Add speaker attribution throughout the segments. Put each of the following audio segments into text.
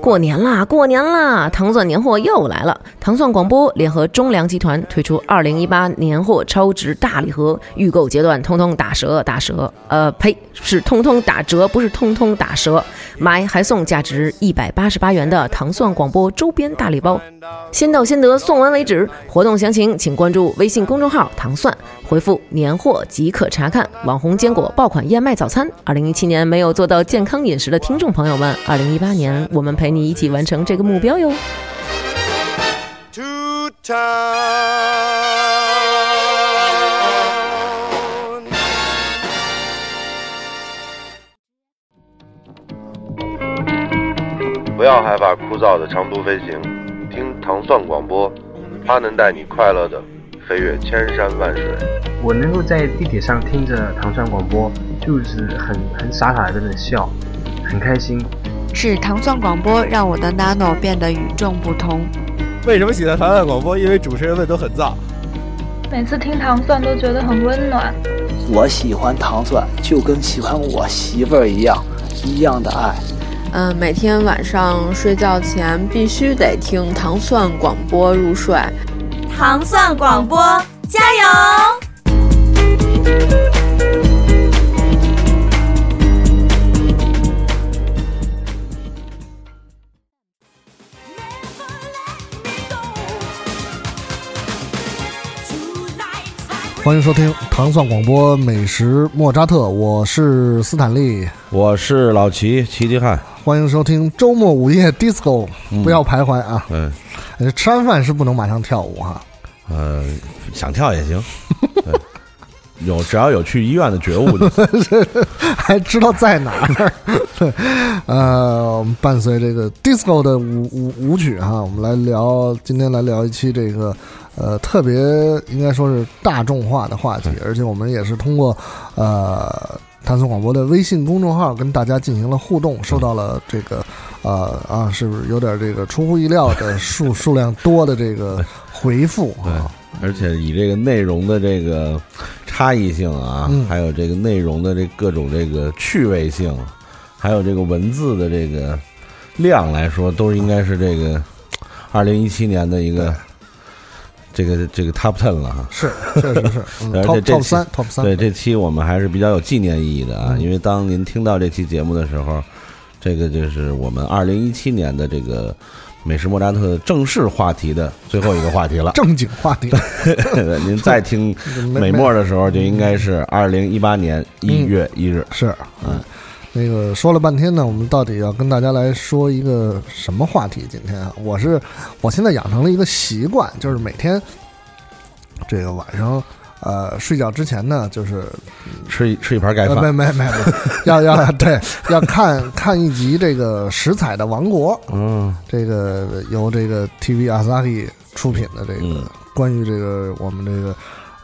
Speaker 1: 过年啦，过年啦！糖蒜年货又来了。糖蒜广播联合中粮集团推出二零一八年货超值大礼盒，预购阶段通通打折，打折。呃，呸，是通通打折，不是通通打折。买还送价值一百八十八元的糖蒜广播周边大礼包，先到先得，送完为止。活动详情请关注微信公众号“糖蒜”，回复“年货”即可查看。网红坚果爆款燕麦早餐，二零一七年没有做到健康饮食的听众朋友们，二零一八年我们陪你一起完成这个目标哟。
Speaker 2: to town.
Speaker 3: 不要害怕枯燥的长途飞行，听糖蒜广播，它能带你快乐的飞越千山万水。
Speaker 4: 我能够在地铁上听着糖蒜广播，就是很很傻傻的在那笑，很开心。
Speaker 5: 是糖蒜广播让我的 Nano 变得与众不同。
Speaker 6: 为什么喜欢糖蒜广播？因为主持人们都很燥。
Speaker 7: 每次听糖蒜都觉得很温暖。
Speaker 8: 我喜欢糖蒜，就跟喜欢我媳妇儿一样，一样的爱。
Speaker 9: 嗯，每天晚上睡觉前必须得听糖蒜广播入睡。
Speaker 10: 糖蒜广播，加油！
Speaker 11: 欢迎收听糖蒜广播美食莫扎特，我是斯坦利，
Speaker 12: 我是老齐齐齐汉。
Speaker 11: 欢迎收听周末午夜 disco，、
Speaker 12: 嗯
Speaker 11: 不要徘徊啊！
Speaker 12: 嗯，
Speaker 11: 呃吃完饭是不能马上跳舞哈。
Speaker 12: 呃，想跳也行，对有只要有去医院的觉悟就行。
Speaker 11: 还知道在哪儿。对，呃，我们伴随这个 disco 的舞舞舞曲哈，我们来聊，今天来聊一期这个呃特别应该说是大众化的话题，而且我们也是通过呃探索广播的微信公众号跟大家进行了互动，收到了这个呃啊是不是有点这个出乎意料的数 数量多的这个回复
Speaker 12: 对
Speaker 11: 啊？，
Speaker 12: 而且以这个内容的这个差异性啊，
Speaker 11: 嗯。
Speaker 12: 还有这个内容的这各种这个趣味性，还有这个文字的这个量来说，都应该是这个二零一七年的一个这个这个 top ten 了哈。
Speaker 11: 是，确实是，嗯、
Speaker 12: 而且
Speaker 11: top
Speaker 12: 这
Speaker 11: top
Speaker 12: 期
Speaker 11: 三 top 三，
Speaker 12: 对这期我们还是比较有纪念意义的啊，
Speaker 11: 嗯
Speaker 12: 因为当您听到这期节目的时候，这个就是我们二零一七年的这个美食莫扎特正式话题的最后一个话题了。
Speaker 11: 正经话题。
Speaker 12: 您再听美墨的时候，就应该是二零一八年一月一日。
Speaker 11: 是，嗯，那个说了半天呢，我们到底要跟大家来说一个什么话题？今天啊，我是我现在养成了一个习惯，就是每天这个晚上呃睡觉之前呢，就是
Speaker 12: 吃一吃一盘盖饭。
Speaker 11: 没没，没要要对要看看一集这个《食彩的王国》，
Speaker 12: 嗯
Speaker 11: 这个由这个 TV Asahi 出品的这个
Speaker 12: 嗯
Speaker 11: 关于这个我们这个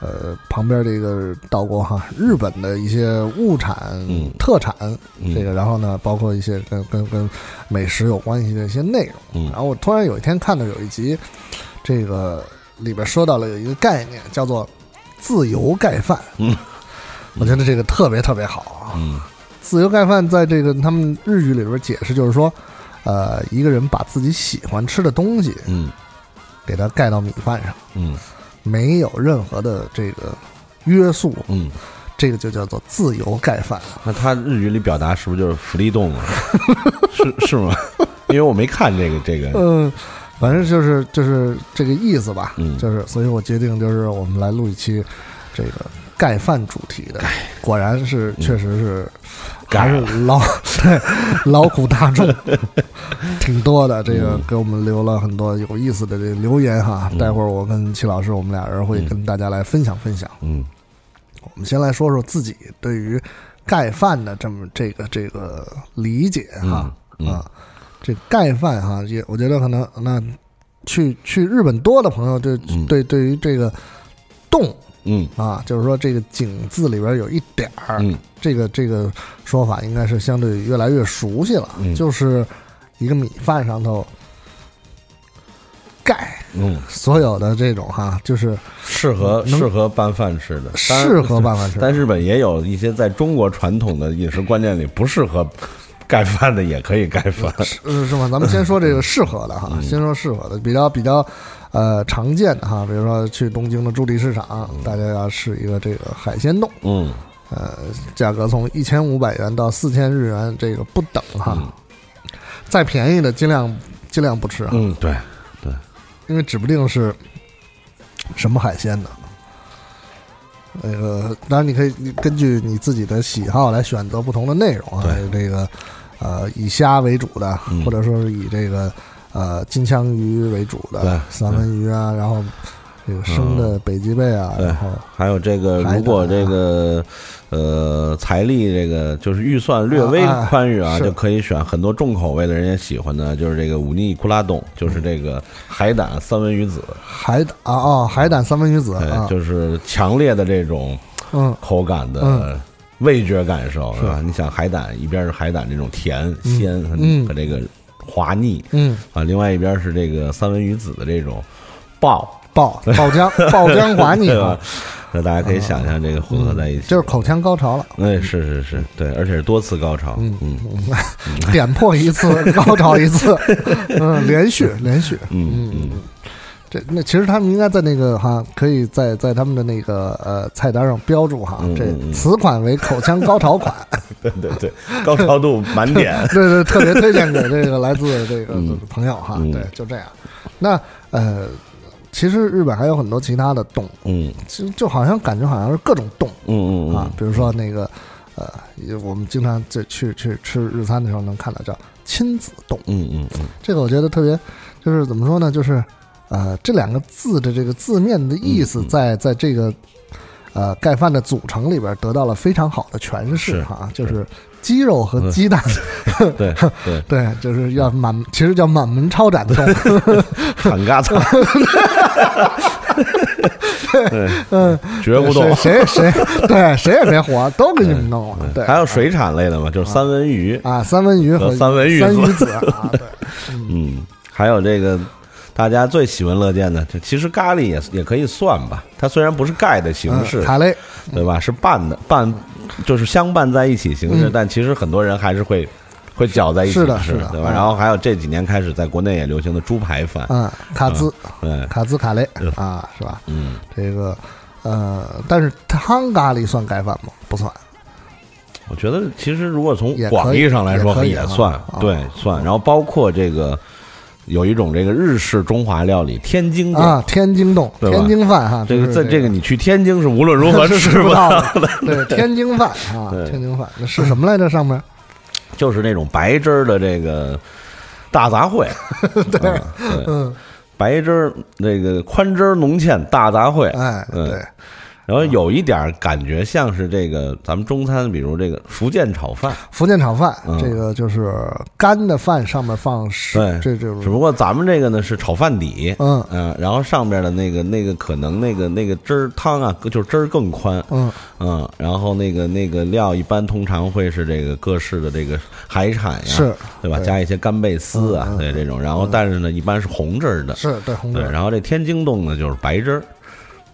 Speaker 11: 呃旁边这个岛国哈日本的一些物产、
Speaker 12: 嗯。
Speaker 11: 特产，
Speaker 12: 嗯。
Speaker 11: 这个然后呢包括一些跟跟跟美食有关系的一些内容。
Speaker 12: 嗯。
Speaker 11: 然后我突然有一天看到有一集，这个里边说到了有一个概念叫做自由盖饭，
Speaker 12: 嗯，
Speaker 11: 我觉得这个特别特别好啊。
Speaker 12: 嗯。
Speaker 11: 自由盖饭在这个他们日语里边解释就是说，呃，一个人把自己喜欢吃的东西
Speaker 12: 嗯。
Speaker 11: 给它盖到米饭上，
Speaker 12: 嗯
Speaker 11: 没有任何的这个约束，
Speaker 12: 嗯，
Speaker 11: 这个就叫做自由盖饭。
Speaker 12: 那他日语里表达是不是就是福利动啊？是是吗？因为我没看这个这个。
Speaker 11: 嗯，反正就是就是这个意思吧。
Speaker 12: 嗯
Speaker 11: 就是，所以我决定就是我们来录一期这个盖饭主题的。果然是，确实是，还是劳 对劳苦大众 挺多的。这个
Speaker 12: 嗯
Speaker 11: 给我们留了很多有意思的这个留言哈。
Speaker 12: 嗯
Speaker 11: 待会儿我跟齐老师，我们俩人会
Speaker 12: 嗯
Speaker 11: 跟大家来分享分享。
Speaker 12: 嗯
Speaker 11: 我们先来说说自己对于盖饭的这么这个这个理解哈、啊，这盖饭哈也我觉得可能那去去日本多的朋友对、
Speaker 12: 嗯
Speaker 11: 对对于这个冻
Speaker 12: 嗯。
Speaker 11: 啊，就是说这个井字里边有一点儿，
Speaker 12: 嗯。
Speaker 11: 这个这个说法应该是相对越来越熟悉了，
Speaker 12: 嗯。
Speaker 11: 就是一个米饭上头盖
Speaker 12: 嗯，
Speaker 11: 所有的这种哈，就是
Speaker 12: 适合适合拌饭吃的，
Speaker 11: 适合拌饭吃的
Speaker 12: 但日本也有一些在中国传统的饮食观念里不适合盖饭的也可以盖饭，
Speaker 11: 是是吗？咱们先说这个适合的哈，先说适合的，比较比较呃常见的哈，比如说去东京的筑地市场，大家要试一个这个海鲜冻，
Speaker 12: 嗯，
Speaker 11: 呃，价格从一千五百元到四千日元，这个不等哈。再便宜的尽量尽量不吃啊。
Speaker 12: 嗯，对对，
Speaker 11: 因为指不定是什么海鲜呢。那个，当然你可以根据你自己的喜好来选择不同的内容啊。这个呃，以虾为主的，或者说是以这个呃金枪鱼为主的对三文鱼啊，然后这个生的北极贝啊，然后
Speaker 12: 还有这个如果这个呃财力这个就是预算略微宽裕啊，就可以选很多重口味的人也喜欢的，就是这个五尼库拉冻，就是这个海胆三文鱼子。
Speaker 11: 海胆啊啊，海胆三文鱼子，
Speaker 12: 就是强烈的这种
Speaker 11: 嗯。
Speaker 12: 口感的。味觉感受是。吧？你想海胆一边是海胆这种甜鲜和这个滑腻，
Speaker 11: 嗯。
Speaker 12: 啊，另外一边是这个三文鱼子的这种爆
Speaker 11: 爆爆浆爆浆滑腻，
Speaker 12: 那大家可以想象这个混合在一起，
Speaker 11: 就是口腔高潮了。
Speaker 12: 哎，是是是，对，而且是多次高潮，
Speaker 11: 嗯嗯，点破一次高潮一次，嗯，连续连续，
Speaker 12: 嗯。嗯。
Speaker 11: 这那其实他们应该在那个哈，可以在在他们的那个呃菜单上标注哈，这此款为口腔高潮款。
Speaker 12: 对对对，高潮度满点。
Speaker 11: 对对，特别推荐给这个来自这个朋友哈。对，就这样。那呃，其实日本还有很多其他的洞，
Speaker 12: 嗯，
Speaker 11: 其实就好像感觉好像是各种洞，
Speaker 12: 嗯嗯
Speaker 11: 啊，比如说那个呃，我们经常在去去吃日餐的时候能看到叫亲子冻，
Speaker 12: 嗯嗯嗯，
Speaker 11: 这个我觉得特别，就是怎么说呢，就是。呃，这两个字的这个字面的意思，在在这个呃盖饭的组成里边得到了非常好的诠释哈，就是鸡肉和鸡蛋，
Speaker 12: 对对
Speaker 11: 对，就是要满，其实叫满门抄斩冻，
Speaker 12: 很嘎子，对，
Speaker 11: 嗯，
Speaker 12: 绝不动，
Speaker 11: 谁谁对谁也别活，都给你们弄了。对，
Speaker 12: 还有水产类的嘛，就是三文鱼
Speaker 11: 啊，三文鱼和
Speaker 12: 三文鱼
Speaker 11: 三鱼子啊，对，
Speaker 12: 嗯，还有这个。大家最喜闻乐见的，就其实咖喱也也可以算吧。它虽然不是盖的形式，
Speaker 11: 卡类，
Speaker 12: 对吧？是拌的拌，就是相伴在一起形式。但其实很多人还是会会搅在一起
Speaker 11: 吃，
Speaker 12: 是
Speaker 11: 的，
Speaker 12: 对吧？然后还有这几年开始在国内也流行的猪排饭，
Speaker 11: 嗯，卡兹，
Speaker 12: 对，
Speaker 11: 卡兹卡雷啊，是吧？
Speaker 12: 嗯，
Speaker 11: 这个呃，但是汤咖喱算盖饭吗？不算。
Speaker 12: 我觉得其实如果从广义上来说
Speaker 11: 也
Speaker 12: 算，对，算。然后包括这个。有一种这个日式中华料理，天津冻。
Speaker 11: 啊，天津洞，天津饭哈，
Speaker 12: 这
Speaker 11: 个
Speaker 12: 在这个。你去天津是无论如何
Speaker 11: 吃
Speaker 12: 不到
Speaker 11: 的。对，天津饭啊，天津饭。那是什么来着？上面？
Speaker 12: 就是那种白汁儿的这个大杂烩，
Speaker 11: 对，
Speaker 12: 嗯，白汁儿那个宽汁儿浓芡大杂烩，
Speaker 11: 哎，对。
Speaker 12: 然后有一点感觉像是这个咱们中餐，比如这个福建炒饭。
Speaker 11: 福建炒饭，这个就是干的饭上面放
Speaker 12: 对，
Speaker 11: 这就
Speaker 12: 只不过咱们这个呢是炒饭底，
Speaker 11: 嗯
Speaker 12: 嗯，然后上边的那个那个可能那个那个汁儿汤啊，就是汁儿更宽，
Speaker 11: 嗯
Speaker 12: 嗯，然后那个那个料一般通常会是这个各式的这个海产呀，
Speaker 11: 是，
Speaker 12: 对吧？加一些干贝丝啊，对这种，然后但是呢一般是红汁儿的，
Speaker 11: 是对红汁
Speaker 12: 儿，然后这天津冻呢就是白汁儿。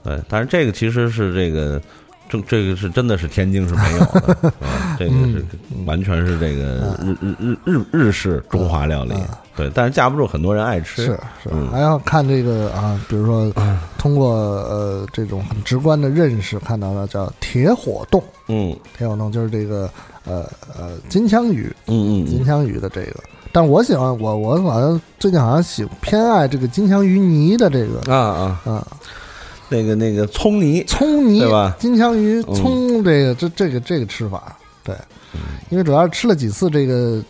Speaker 12: 对，但是这个其实是这个，这这个是真的是天津是没有的，啊这个是完全是这个日日日日日式中华料理。对，但是架不住很多人爱吃，
Speaker 11: 是是，还要看这个啊，比如说通过呃这种很直观的认识看到的叫铁火冻，
Speaker 12: 嗯，
Speaker 11: 铁火冻就是这个呃呃金枪鱼，
Speaker 12: 嗯嗯，
Speaker 11: 金枪鱼的这个，但我喜欢我我好像最近好像喜偏爱这个金枪鱼泥的这个
Speaker 12: 啊啊
Speaker 11: 啊。
Speaker 12: 那个那个葱泥，
Speaker 11: 葱泥
Speaker 12: 对吧？
Speaker 11: 金枪鱼葱这个这这个这个吃法，对，因为主要是吃了几次这个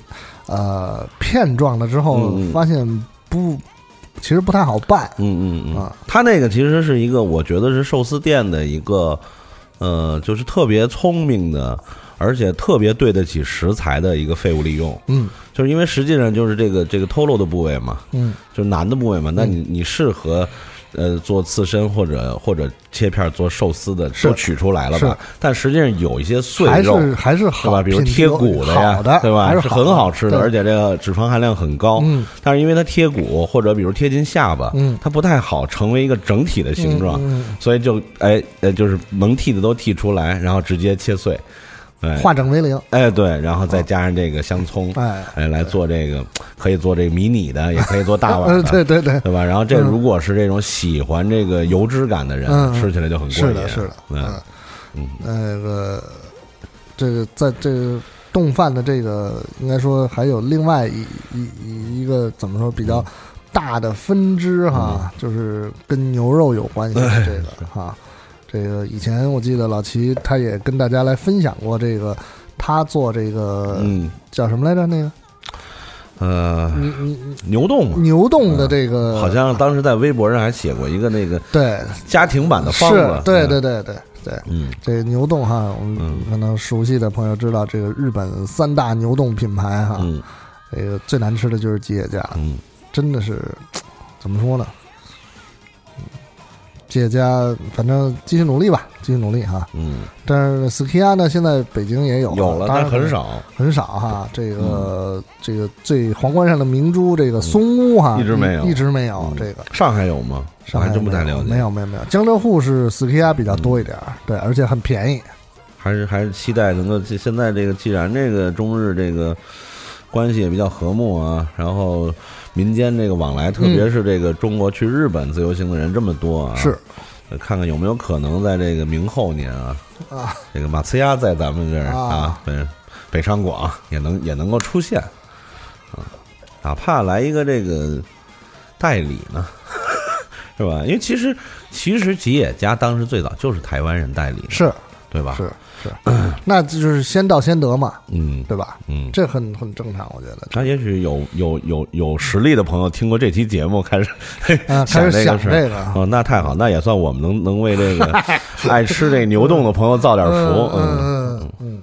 Speaker 11: 呃片状的之后，发现不，其实不太好拌。
Speaker 12: 嗯嗯嗯
Speaker 11: 啊，
Speaker 12: 它那个其实是一个，我觉得是寿司店的一个呃，就是特别聪明的，而且特别对得起食材的一个废物利用。
Speaker 11: 嗯，
Speaker 12: 就是因为实际上就是这个这个透露的部位嘛，
Speaker 11: 嗯，
Speaker 12: 就是难的部位嘛，那你你适合。呃，做刺身或者或者切片做寿司的都取出来了吧？但实际上有一些碎
Speaker 11: 肉还是还是
Speaker 12: 好吧，比如贴骨
Speaker 11: 的
Speaker 12: 呀，对吧？
Speaker 11: 是
Speaker 12: 很好吃的，而且这个脂肪含量很高。
Speaker 11: 嗯，
Speaker 12: 但是因为它贴骨或者比如贴近下巴，
Speaker 11: 嗯，
Speaker 12: 它不太好成为一个整体的形状，所以就哎呃就是能剔的都剔出来，然后直接切碎。哎。
Speaker 11: 化整为零，
Speaker 12: 哎，对，然后再加上这个香葱，
Speaker 11: 哎。
Speaker 12: 哎，来做这个，可以做这个迷你的，也可以做大碗
Speaker 11: 对对对，
Speaker 12: 对吧？然后这
Speaker 11: 嗯。
Speaker 12: 如果是这种喜欢这个油脂感的人，
Speaker 11: 嗯。
Speaker 12: 吃起来就很过瘾。
Speaker 11: 是的，是的，
Speaker 12: 嗯。
Speaker 11: 嗯，那个这个在这个冻饭的这个，应该说还有另外一一一一个怎么说比较大的分支哈，就是跟牛肉有关系的这个哈。这个以前我记得老齐他也跟大家来分享过这个，他做这个
Speaker 12: 嗯。
Speaker 11: 叫什么来着？那个？
Speaker 12: 呃，
Speaker 11: 你你
Speaker 12: 牛冻嘛，
Speaker 11: 牛冻的这个，
Speaker 12: 好像当时在微博上还写过一个那个
Speaker 11: 对。
Speaker 12: 家庭版的方
Speaker 11: 是
Speaker 12: 子，，
Speaker 11: 对对对对对，
Speaker 12: 嗯，
Speaker 11: 这个牛冻哈，我们可能熟悉的朋友知道，这个日本三大牛冻品牌哈，
Speaker 12: 嗯，
Speaker 11: 这个最难吃的就是吉野家，
Speaker 12: 嗯，
Speaker 11: 真的是怎么说呢？吉野家反正继续努力吧，继续努力哈。
Speaker 12: 嗯，
Speaker 11: 但是 Skia 呢，现在北京也有，
Speaker 12: 有了
Speaker 11: 当然
Speaker 12: 但很少，
Speaker 11: 很少哈。这个、这个最皇冠上的明珠，这个松屋哈，
Speaker 12: 嗯一直没有
Speaker 11: 一直没有这个。
Speaker 12: 上海有吗？
Speaker 11: 上海
Speaker 12: 真不太了解。
Speaker 11: 没有没有没有，江浙沪是 Skia 比较多一点儿，对，而且很便宜。
Speaker 12: 还是还是期待能够现在这个既然这个中日这个关系也比较和睦啊，然后民间这个往来，特别是这个中国去日本自由行的人这么多啊，
Speaker 11: 嗯是，
Speaker 12: 看看有没有可能在这个明后年啊，
Speaker 11: 啊，
Speaker 12: 这个马呲亚在咱们这儿
Speaker 11: 啊
Speaker 12: 啊，北北上广也能也能够出现啊，哪怕来一个这个代理呢。是吧？因为其实其实吉野家当时最早就是台湾人代理的，
Speaker 11: 是
Speaker 12: 对吧？
Speaker 11: 是是，那就是先到先得嘛，
Speaker 12: 嗯，
Speaker 11: 对吧？
Speaker 12: 嗯，
Speaker 11: 这很很正常，我觉得。
Speaker 12: 那也许有有有有实力的朋友听过这期节目，开始
Speaker 11: 啊 开始
Speaker 12: 这个事儿
Speaker 11: 想这个
Speaker 12: 哦，那太好，那也算我们能能为这个 爱吃这牛冻的朋友造点福。
Speaker 11: 嗯嗯嗯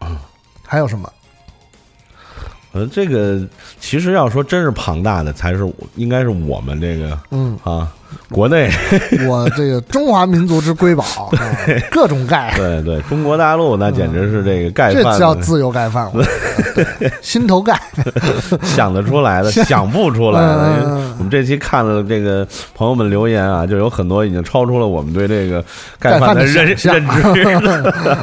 Speaker 11: 嗯，还有什么？
Speaker 12: 呃，这个其实要说真是庞大的，才是应该是我们这个
Speaker 11: 嗯
Speaker 12: 啊，国内。
Speaker 11: 我这个中华民族之瑰宝，啊 各种盖，
Speaker 12: 对对，中国大陆那简直是这个盖饭
Speaker 11: 这
Speaker 12: 饭
Speaker 11: 叫自由盖饭，对 心头盖，
Speaker 12: 想得出来的，想不出来的。我们这期看了这个朋友们留言啊，就有很多已经超出了我们对这个盖饭
Speaker 11: 的
Speaker 12: 认认知。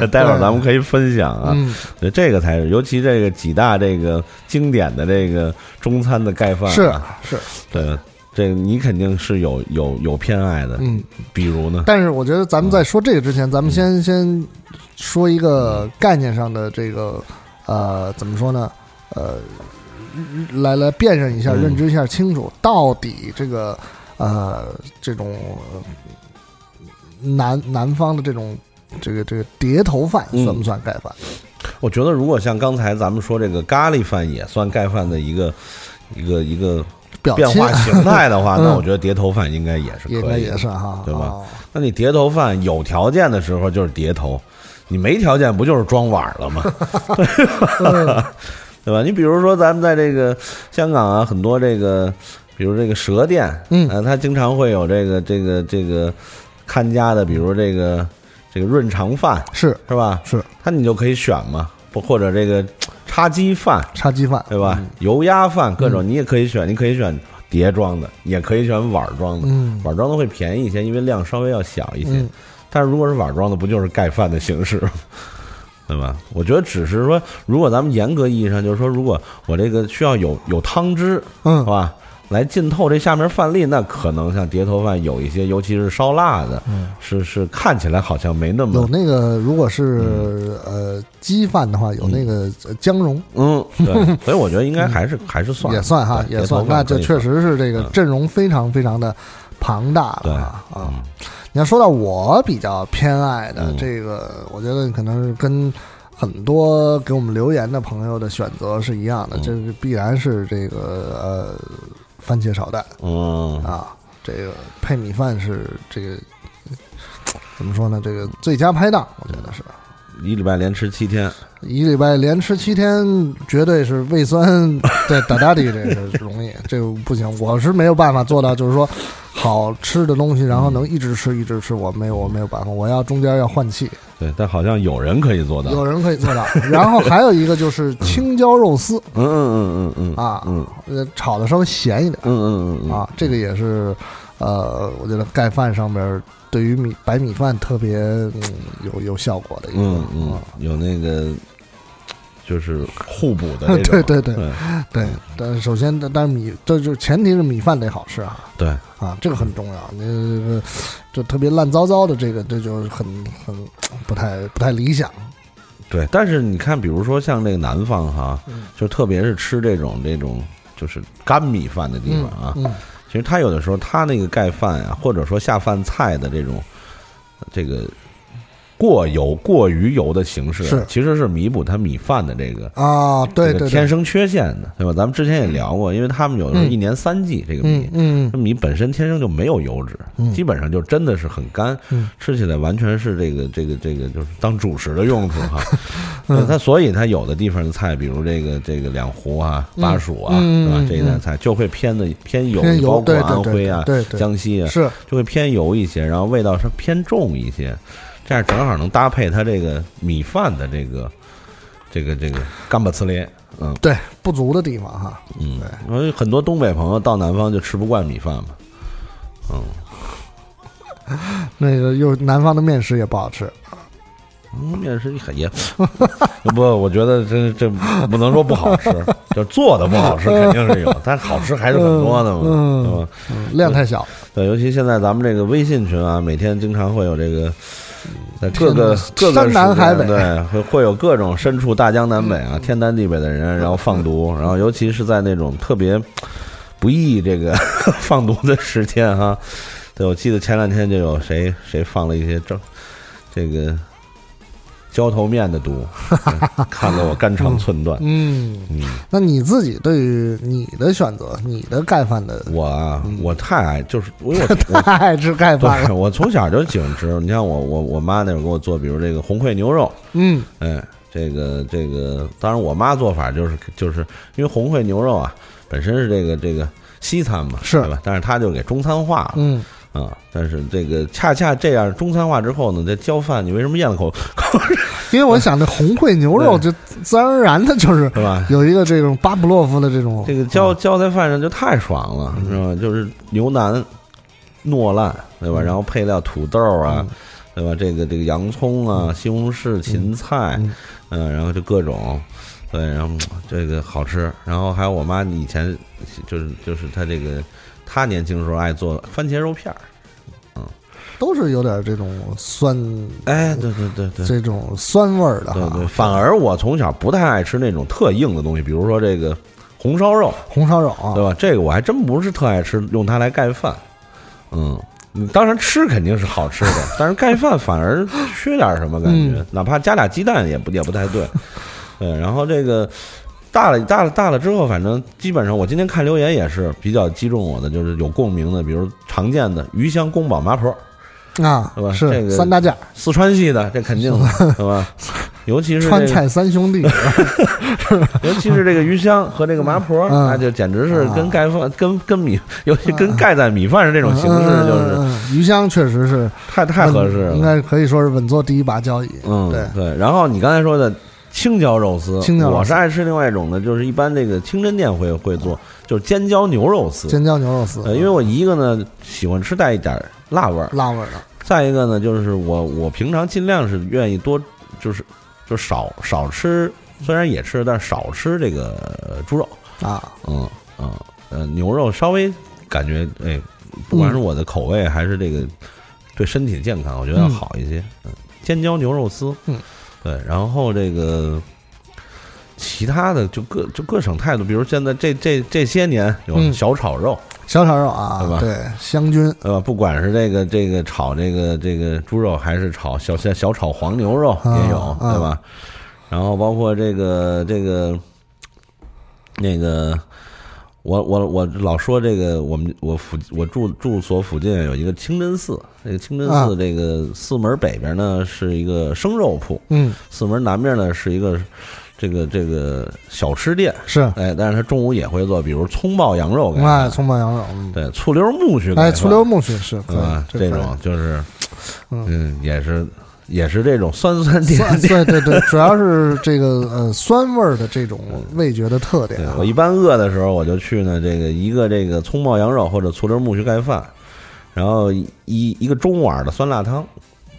Speaker 12: 待会儿咱们可以分享啊，
Speaker 11: 嗯。
Speaker 12: 对这个才是，尤其这个几大这个经典的这个中餐的盖饭、啊，
Speaker 11: 是是，
Speaker 12: 对。这个你肯定是有有有偏爱的，
Speaker 11: 嗯，
Speaker 12: 比如呢？
Speaker 11: 但是我觉得咱们在说这个之前，咱们先先说一个概念上的这个呃，怎么说呢？呃，来来辨认一下，
Speaker 12: 嗯
Speaker 11: 认知一下清楚，到底这个呃这种呃南南方的这种这个这个碟头饭
Speaker 12: 嗯
Speaker 11: 算不算盖饭？
Speaker 12: 我觉得如果像刚才咱们说这个咖喱饭也算盖饭的一个一个一个
Speaker 11: 表
Speaker 12: 变化形态的话，
Speaker 11: 嗯
Speaker 12: 那我觉得碟头饭应该也是可以的，
Speaker 11: 应该也是哈
Speaker 12: 对吧
Speaker 11: 哦？
Speaker 12: 那你碟头饭有条件的时候就是碟头，你没条件不就是装碗了吗？对吧？你比如说咱们在这个香港啊，很多这个，比如这个蛇店，
Speaker 11: 嗯
Speaker 12: 呃，它经常会有这个这个这个看家的，比如这个这个润肠饭，
Speaker 11: 是
Speaker 12: 是吧？
Speaker 11: 是，
Speaker 12: 它你就可以选嘛，不或者这个叉鸡饭，
Speaker 11: 叉鸡饭，
Speaker 12: 对吧？油鸭饭各种你也可以选，你可以选碟装的，也可以选碗装的，
Speaker 11: 嗯
Speaker 12: 碗装的会便宜一些，因为量稍微要小一些。
Speaker 11: 嗯
Speaker 12: 但是如果是碗装的，不就是盖饭的形式吗？对吧？我觉得只是说，如果咱们严格意义上就是说，如果我这个需要有有汤汁，
Speaker 11: 嗯
Speaker 12: 好吧？来浸透这下面饭粒，那可能像碟头饭有一些，尤其是烧腊的，
Speaker 11: 嗯。
Speaker 12: 是是看起来好像没那么
Speaker 11: 有那个，如果是、呃鸡饭的话，有那个呃姜蓉，
Speaker 12: 嗯，对，所以我觉得应该还是还是算
Speaker 11: 也算哈，也算。那这确实是这个
Speaker 12: 嗯。
Speaker 11: 阵容非常非常的庞大
Speaker 12: 对
Speaker 11: 了啊。啊！你要说到我比较偏爱的
Speaker 12: 嗯。
Speaker 11: 这个，我觉得可能是跟很多给我们留言的朋友的选择是一样的，
Speaker 12: 嗯。
Speaker 11: 这个必然是这个呃番茄炒蛋
Speaker 12: 嗯
Speaker 11: 啊，这个配米饭是这个怎么说呢？这个最佳拍档，我觉得是。
Speaker 12: 一礼拜连吃七天，
Speaker 11: 一礼拜连吃七天，绝对是胃酸对打打底，这个容易，这个不行，我是没有办法做到，就是说好吃的东西，然后能一直吃一直吃，我没有我没有办法，我要中间要换气。
Speaker 12: 对，但好像有人可以做到，
Speaker 11: 有人可以做到。然后还有一个就是青椒肉丝，
Speaker 12: 嗯嗯嗯嗯嗯
Speaker 11: 啊，
Speaker 12: 嗯。
Speaker 11: 呃，炒的稍微咸一点，
Speaker 12: 嗯嗯嗯嗯。
Speaker 11: 啊，这个也是，呃，我觉得盖饭上面对于米白米饭特别嗯有有效果的一个，
Speaker 12: 嗯嗯，有那个就是互补的那种，
Speaker 11: 对对对
Speaker 12: 对
Speaker 11: 对。但是首先，但是米这就前提是米饭得好吃啊，
Speaker 12: 对
Speaker 11: 啊，这个很重要。你这个就特别烂糟糟的，这个这就很很不太不太理想。
Speaker 12: 对，但是你看，比如说像这个南方哈，
Speaker 11: 嗯
Speaker 12: 就特别是吃这种这种就是干米饭的地方啊，
Speaker 11: 嗯嗯
Speaker 12: 其实他有的时候他那个盖饭啊，或者说下饭菜的这种这个过油、过于油的形式，
Speaker 11: 是。
Speaker 12: 其实是弥补它米饭的这个
Speaker 11: 啊，对对对，
Speaker 12: 这个天生缺陷的，对吧？咱们之前也聊过，因为他们有一年三季这个米，
Speaker 11: 嗯
Speaker 12: 米本身天生就没有油脂，
Speaker 11: 嗯。
Speaker 12: 基本上就真的是很干，
Speaker 11: 嗯。
Speaker 12: 吃起来完全是这个这个这个就是当主食的用处哈。它所以它有的地方的菜，比如这个这个两湖啊、
Speaker 11: 嗯。
Speaker 12: 巴蜀啊？是吧？这一带菜就会偏的偏油，
Speaker 11: 偏油
Speaker 12: 包括安徽啊、
Speaker 11: 对对
Speaker 12: 江西啊，
Speaker 11: 是。
Speaker 12: 就会偏油一些，然后味道是偏重一些，这样正好能搭配它这个米饭的这个这个这个干巴呲咧，嗯
Speaker 11: 对不足的地方哈。
Speaker 12: 嗯，因为很多东北朋友到南方就吃不惯米饭嘛，嗯。
Speaker 11: 那个又南方的面食也不好吃，
Speaker 12: 嗯，面食也也 不，我觉得这这不能说不好吃，就做的不好吃肯定是有，但好吃还是很多的嘛，
Speaker 11: 嗯
Speaker 12: 对吧？
Speaker 11: 嗯量太小。
Speaker 12: 对，尤其现在咱们这个微信群啊，每天经常会有这个。在各个各个
Speaker 11: 南海北
Speaker 12: 对，会会有各种身处大江南北啊、天南地北的人，然后放毒，然后尤其是在那种特别不易这个 放毒的时间哈。对，我记得前两天就有谁谁放了一些正这个浇头面的毒，对 看得我肝肠寸断。
Speaker 11: 嗯
Speaker 12: 嗯，
Speaker 11: 那你自己对于你的选择，你的盖饭的，
Speaker 12: 我啊，我太爱就是我 我
Speaker 11: 太爱吃盖饭
Speaker 12: 对，
Speaker 11: 了。
Speaker 12: 我从小就喜欢吃。你像我我我妈那会儿给我做，比如这个红烩牛肉，
Speaker 11: 嗯
Speaker 12: 哎，这个这个，当然我妈做法就是就是因为红烩牛肉啊本身是这个这个西餐嘛，
Speaker 11: 是
Speaker 12: 对吧？但是她就给中餐化了。
Speaker 11: 嗯
Speaker 12: 啊，但是这个恰恰这样中餐化之后呢，这浇饭你为什么咽了口
Speaker 11: 因为我想这红烩牛肉就自然而然的就是
Speaker 12: 是吧？
Speaker 11: 有一个这种巴甫洛夫的这种
Speaker 12: 这个浇浇在饭上就太爽了，
Speaker 11: 嗯
Speaker 12: 是吧？就是牛腩糯烂，对吧？
Speaker 11: 嗯
Speaker 12: 然后配料土豆啊，对吧？这个这个洋葱啊、西红柿、芹菜，
Speaker 11: 嗯
Speaker 12: 嗯，然后就各种，对，然后嗯这个好吃。然后还有我妈以前就是就是她这个她年轻时候爱做番茄肉片儿，嗯
Speaker 11: 都是有点这种酸，
Speaker 12: 哎，对对对对，
Speaker 11: 这种酸味儿的哈。
Speaker 12: 对对。反而我从小不太爱吃那种特硬的东西，比如说这个红烧肉，
Speaker 11: 红烧肉啊，
Speaker 12: 对吧？这个我还真不是特爱吃，用它来盖饭。嗯，当然吃肯定是好吃的，但是盖饭反而缺点什么感觉，
Speaker 11: 嗯
Speaker 12: 哪怕加俩鸡蛋也不也不太对。对，然后这个大了大了大了之后，反正基本上我今天看留言也是比较击中我的，就是有共鸣的，比如常见的鱼香宫保麻婆，
Speaker 11: 啊
Speaker 12: 是吧？
Speaker 11: 是
Speaker 12: 这个
Speaker 11: 三大件，
Speaker 12: 四川系的，这肯定的，是吧？尤其是这个
Speaker 11: 川菜三兄弟，
Speaker 12: 尤其是这个鱼香和这个麻婆，
Speaker 11: 嗯
Speaker 12: 那就简直是跟盖饭、跟跟米，尤其
Speaker 11: 嗯
Speaker 12: 跟盖在米饭上这种形式，就是
Speaker 11: 嗯鱼香确实是
Speaker 12: 太太合适了。
Speaker 11: 应该可以说是稳坐第一把交椅。
Speaker 12: 嗯，
Speaker 11: 对
Speaker 12: 对。然后你刚才说的青椒肉丝，我是爱吃另外一种的，就是一般这个清真店会会做，就是尖椒牛肉丝。
Speaker 11: 尖椒牛肉丝，
Speaker 12: 呃，因为我一个呢喜欢吃带一点辣味儿，
Speaker 11: 辣味儿的，
Speaker 12: 再一个呢就是我我平常尽量是愿意多就是就少少吃，虽然也吃，但是少吃这个呃猪肉。
Speaker 11: 啊，
Speaker 12: 嗯嗯呃，牛肉稍微感觉哎，不管是我的口味还是这个对身体健康，我觉得要好一些。嗯，尖椒牛肉丝，
Speaker 11: 嗯，
Speaker 12: 对，然后这个其他的就各就各省态度，比如现在这这这些年有
Speaker 11: 嗯
Speaker 12: 小炒肉，
Speaker 11: 小炒肉啊，
Speaker 12: 对吧
Speaker 11: 对，香菌，
Speaker 12: 对吧？不管是这个这个炒这个这个猪肉，还是炒小小小炒黄牛肉也有，
Speaker 11: 啊
Speaker 12: 对吧？然后包括这个这个那个，我我我老说这个，我们我附我住住所附近有一个清真寺，这个清真
Speaker 11: 啊
Speaker 12: 寺这个寺门北边呢是一个生肉铺，
Speaker 11: 嗯，
Speaker 12: 寺门南边呢是一个这个这个小吃店，
Speaker 11: 是，
Speaker 12: 哎，但是他中午也会做，比如葱爆羊肉，
Speaker 11: 哎，葱爆羊肉，嗯，
Speaker 12: 对，醋溜木须，
Speaker 11: 哎，醋溜木须是
Speaker 12: 啊，，这种就是，
Speaker 11: 嗯
Speaker 12: 嗯，也是也是这种酸酸甜，甜。
Speaker 11: 对对对，主要是这个呃酸味儿的这种味觉的特点啊
Speaker 12: 我一般饿的时候，我就去呢这个一个这个葱爆羊肉或者醋溜木须盖饭，然后一一个中碗的酸辣汤。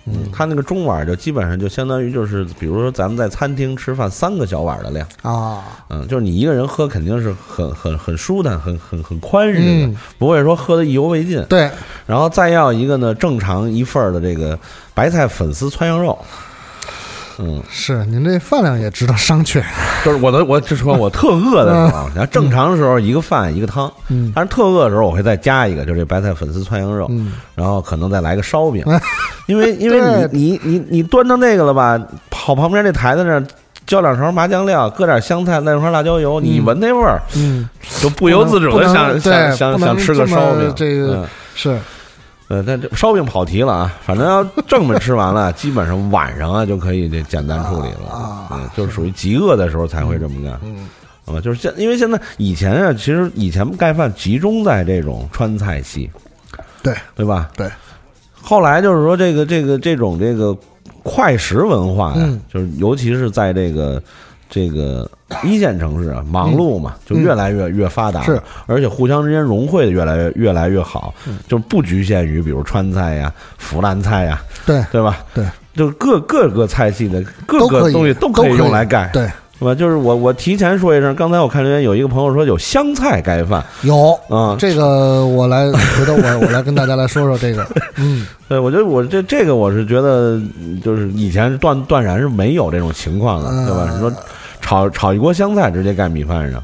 Speaker 11: 嗯，
Speaker 12: 它那个中碗就基本上就相当于就是，比如说咱们在餐厅吃饭三个小碗的量。
Speaker 11: 啊，
Speaker 12: 嗯，就是你一个人喝肯定是很很很舒坦、很很很宽裕的，
Speaker 11: 嗯
Speaker 12: 不会说喝的意犹未尽。
Speaker 11: 对，
Speaker 12: 然后再要一个呢，正常一份儿的这个白菜粉丝汆羊肉。嗯，
Speaker 11: 是您这饭量也值得商榷。
Speaker 12: 就是我的，我就说我特饿的时候，然后正常的时候一个饭一个汤，
Speaker 11: 嗯。
Speaker 12: 但是特饿的时候我会再加一个，就是这白菜粉丝川羊肉，
Speaker 11: 嗯。
Speaker 12: 然后可能再来个烧饼，因为 因为你你你你端到那个了吧，跑旁边那台子那儿浇两勺麻酱料，搁点香菜，来块辣椒油，你一闻那味儿，
Speaker 11: 嗯，
Speaker 12: 就不由自主的想想想想吃个烧饼，
Speaker 11: 这个
Speaker 12: 嗯。
Speaker 11: 是
Speaker 12: 呃，但这烧饼跑题了啊，反正要正么吃完了，基本上晚上啊就可以这简单处理了，嗯，就是属于极饿的时候才会这么干，
Speaker 11: 嗯，
Speaker 12: 好吧，就是现因为现在以前啊，其实以前盖饭集中在这种川菜系，
Speaker 11: 对。
Speaker 12: 对吧？
Speaker 11: 对，
Speaker 12: 后来就是说这个这个这种这个快食文化呀，
Speaker 11: 嗯。
Speaker 12: 就是尤其是在这个这个一线城市啊，忙碌嘛，就
Speaker 11: 嗯
Speaker 12: 越来越、越发达，
Speaker 11: 是，
Speaker 12: 而且互相之间融汇的越来越越来越好，
Speaker 11: 嗯。
Speaker 12: 就不局限于比如川菜呀、湖南菜呀，
Speaker 11: 对。
Speaker 12: 对吧？
Speaker 11: 对，
Speaker 12: 就各各个菜系的各个东西都可以
Speaker 11: 都可以
Speaker 12: 用来盖，
Speaker 11: 对，
Speaker 12: 是吧？就是我我提前说一声，刚才我看留言有一个朋友说有香菜盖饭，
Speaker 11: 有
Speaker 12: 啊
Speaker 11: 这个我来回头我我来跟大家来说说这个，嗯，
Speaker 12: 对，我觉得我这这个我是觉得，嗯就是以前断断然是没有这种情况的，对吧？你说炒炒一锅香菜直接盖米饭上，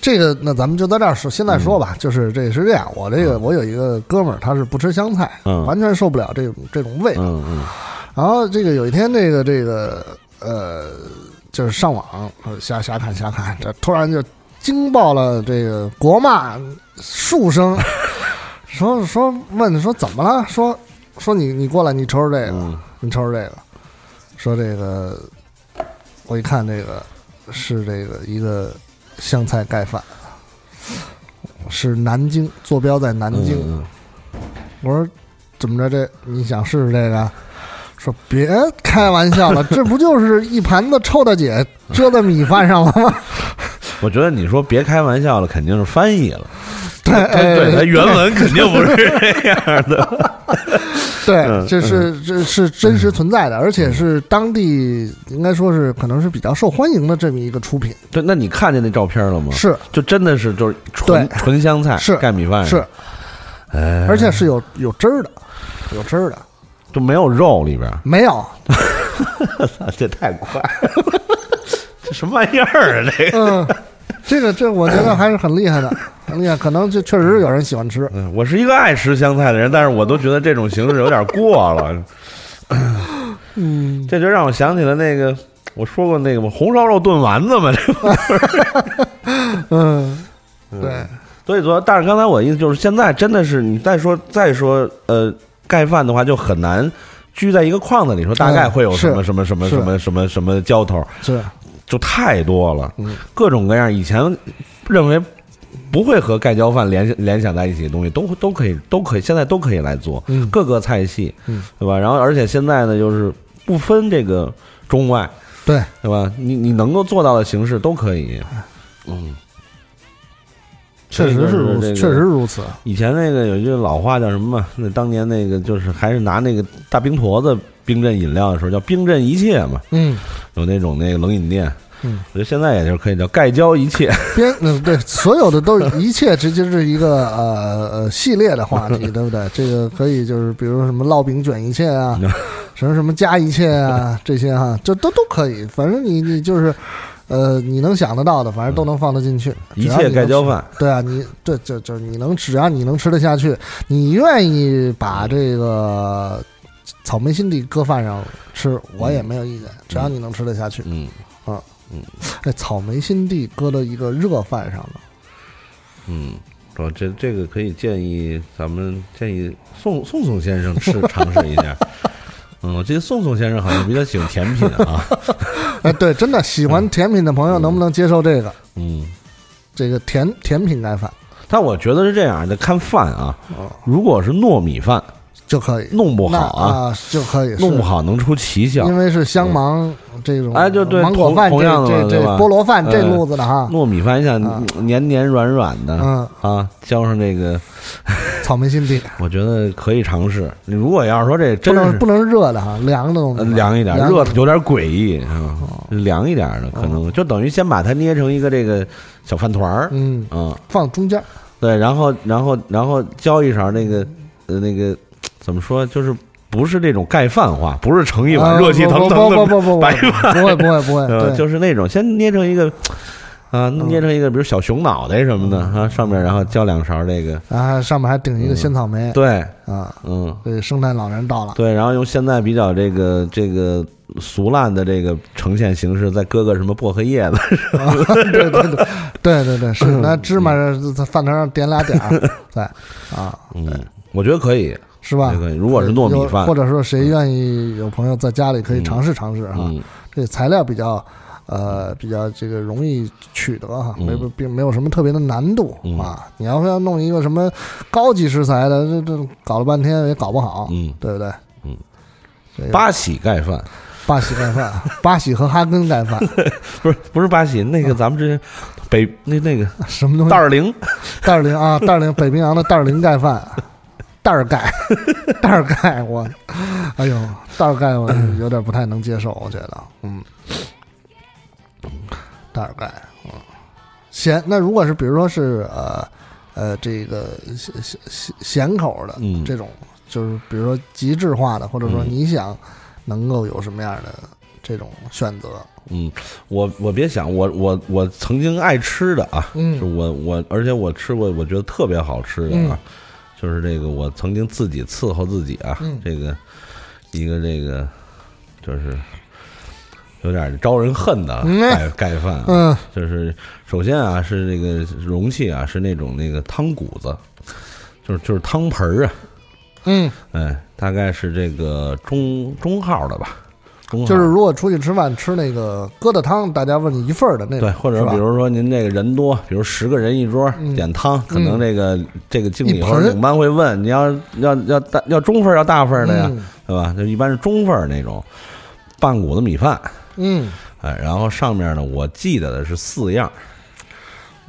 Speaker 11: 这个那咱们就在这儿说，现在说
Speaker 12: 嗯
Speaker 11: 吧，就是这是这样，我这个我有一个哥们儿，他是不吃香菜，
Speaker 12: 嗯
Speaker 11: 完全受不了这种这种味道。
Speaker 12: 嗯嗯
Speaker 11: 然后这个有一天，这个这个呃，就是上网呃瞎瞎看瞎看，这突然就惊爆了这个国骂数声，说说问说怎么了？说说你你过来，你瞅瞅这个，
Speaker 12: 嗯
Speaker 11: 你瞅瞅这个，说这个我一看这个是这个一个香菜盖饭，是南京，坐标在南京。
Speaker 12: 嗯
Speaker 11: 我说怎么着这你想试试这个？说别开玩笑了，这不就是一盘子臭大姐遮在米饭上了吗？
Speaker 12: 我觉得你说别开玩笑了，肯定是翻译了，
Speaker 11: 对
Speaker 12: 它对，它
Speaker 11: 哎
Speaker 12: 原文肯定不是这样的，
Speaker 11: 对，
Speaker 12: 嗯
Speaker 11: 这是这是真实存在的，而且是当地应该说是可能是比较受欢迎的这么一个出品。
Speaker 12: 对，那你看见那照片了吗？
Speaker 11: 是，
Speaker 12: 就真的是就是纯纯香菜
Speaker 11: 是。
Speaker 12: 盖米饭
Speaker 11: 是，
Speaker 12: 哎，
Speaker 11: 而且是有有汁儿的，有汁儿的，
Speaker 12: 就没有肉里边，
Speaker 11: 没有。
Speaker 12: 这太快了，这什么玩意儿啊？这个。
Speaker 11: 嗯，这个这我觉得还是很厉害的，很厉害。可能就确实有人喜欢吃。
Speaker 12: 嗯，我是一个爱吃香菜的人，但是我都觉得这种形式有点过了。
Speaker 11: 嗯，
Speaker 12: 这就让我想起了那个我说过那个，红烧肉炖丸子嘛，这不
Speaker 11: 嗯，对，
Speaker 12: 所以说，但是刚才我意思就是，现在真的是你再说再说呃盖饭的话，就很难拘在一个框子里说大概会有什么什么什么什么什么什么浇头，
Speaker 11: 是。
Speaker 12: 就太多了，
Speaker 11: 嗯。
Speaker 12: 各种各样以前认为不会和盖浇饭联联想在一起的东西，都都可以都可以，现在都可以来做，
Speaker 11: 嗯。
Speaker 12: 各个菜系，
Speaker 11: 嗯。
Speaker 12: 对吧？然后而且现在呢，就是不分这个中外，
Speaker 11: 对。
Speaker 12: 对吧？你你能够做到的形式都可以，嗯。
Speaker 11: 确实是如此，确实如此。
Speaker 12: 以前那个有一句老话叫什么嘛？那当年那个就是还是拿那个大冰坨子冰镇饮料的时候叫冰镇一切嘛，
Speaker 11: 嗯
Speaker 12: 有那种那个冷饮店。
Speaker 11: 嗯，
Speaker 12: 我觉得现在也就是可以叫盖浇一切。
Speaker 11: 边嗯对，所有的都一切直接是一个呃呃系列的话题，对不对？这个可以就是比如说什么烙饼卷一切啊，什么什么加一切啊，这些哈，这都都可以。反正你你就是。呃，你能想得到的，反正都能放得进去。
Speaker 12: 一切盖浇饭，
Speaker 11: 对啊，你对，就就你能，只要你能吃得下去，你愿意把这个草莓心地搁饭上吃，我也没有意见，只要你能吃得下去。
Speaker 12: 嗯。
Speaker 11: 啊。
Speaker 12: 嗯，
Speaker 11: 这草莓心地搁到一个热饭上了，
Speaker 12: 嗯，说这这个可以建议咱们建议宋宋宋先生吃尝试一下。嗯，我记得宋宋先生好像比较喜欢甜品啊。
Speaker 11: 哎，对，真的喜欢甜品的朋友，能不能接受这个？
Speaker 12: 嗯，
Speaker 11: 这个甜甜品盖饭，
Speaker 12: 但我觉得是这样得，看饭啊，如果是糯米饭
Speaker 11: 就可以，
Speaker 12: 弄不好
Speaker 11: 啊就可以
Speaker 12: 弄不好能出奇效，
Speaker 11: 因为是香芒这种
Speaker 12: 哎，就对，
Speaker 11: 芒果饭这
Speaker 12: 同样的
Speaker 11: 这这菠萝饭这路子的哈，
Speaker 12: 糯米饭像黏黏软软的，
Speaker 11: 嗯
Speaker 12: 啊，浇上这个
Speaker 11: 草莓心地，
Speaker 12: 我觉得可以尝试。你如果要是说这
Speaker 11: 不
Speaker 12: 真是
Speaker 11: 能不能热的哈，凉的东西，
Speaker 12: 凉一点，
Speaker 11: 凉
Speaker 12: 热有点诡异啊，凉一点的可能就等于先把它捏成一个这个小饭团儿，
Speaker 11: 嗯
Speaker 12: 嗯，
Speaker 11: 放中间，
Speaker 12: 对，然后然后然后浇一勺那个呃那个怎么说就是。不是那种盖饭化，不是盛一碗热气腾腾的白饭，
Speaker 11: 不会不会不会，对，
Speaker 12: 就是那种先捏成一个啊，捏成一个比如小熊脑袋什么的啊，上面然后浇两勺这个，
Speaker 11: 啊，上面还顶一个鲜草莓，
Speaker 12: 对。
Speaker 11: 啊，
Speaker 12: 嗯，
Speaker 11: 对，圣诞老人到了，
Speaker 12: 对，然后用现在比较这个这个俗烂的这个呈现形式，再搁个什么薄荷叶子，
Speaker 11: 对对对对对对，是拿芝麻在饭团上点俩点儿，对啊，
Speaker 12: 嗯，我觉得可以。
Speaker 11: 是吧？
Speaker 12: 如果是糯米饭，
Speaker 11: 或者说谁愿意有朋友在家里可以尝试尝试哈。这材料比较呃比较这个容易取得哈，没并没有什么特别的难度啊。你要是要弄一个什么高级食材的，这这搞了半天也搞不好，
Speaker 12: 嗯，
Speaker 11: 对不对？
Speaker 12: 嗯，八喜盖饭，
Speaker 11: 八喜盖饭，八喜和哈根盖饭，
Speaker 12: 不是不是八喜，那个咱们之前北那那个
Speaker 11: 什么东西？
Speaker 12: 袋儿零，
Speaker 11: 袋儿零啊，袋儿零，北冰洋的袋儿零盖饭。袋儿盖，袋儿盖，我，哎呦，袋儿盖我 有点不太能接受，我觉得，嗯，袋儿盖，嗯，咸。那如果是比如说是呃呃这个咸咸咸咸口的这种，就是比如说极致化的，或者说你想能够有什么样的这种选择？
Speaker 12: 嗯，我我别想，我我我曾经爱吃的啊，
Speaker 11: 嗯，
Speaker 12: 是我我而且我吃过，我觉得特别好吃的啊。就是这个，我曾经自己伺候自己啊，这个一个这个就是有点招人恨的盖盖饭
Speaker 11: 啊，
Speaker 12: 就是首先啊是这个容器啊是那种那个汤骨子，就是就是汤盆儿啊，
Speaker 11: 嗯，
Speaker 12: 哎，大概是这个中中号的吧。
Speaker 11: 就是如果出去吃饭吃那个疙瘩汤，大家问你一份儿的那
Speaker 12: 对，或者比如说您这个人多，比如十个人一桌点汤，可能这个这个经理或者领班会问你要要要大要中份要大份的呀，对吧？就一般是中份那种半谷子米饭，
Speaker 11: 嗯，
Speaker 12: 哎，然后上面呢，我记得的是四样，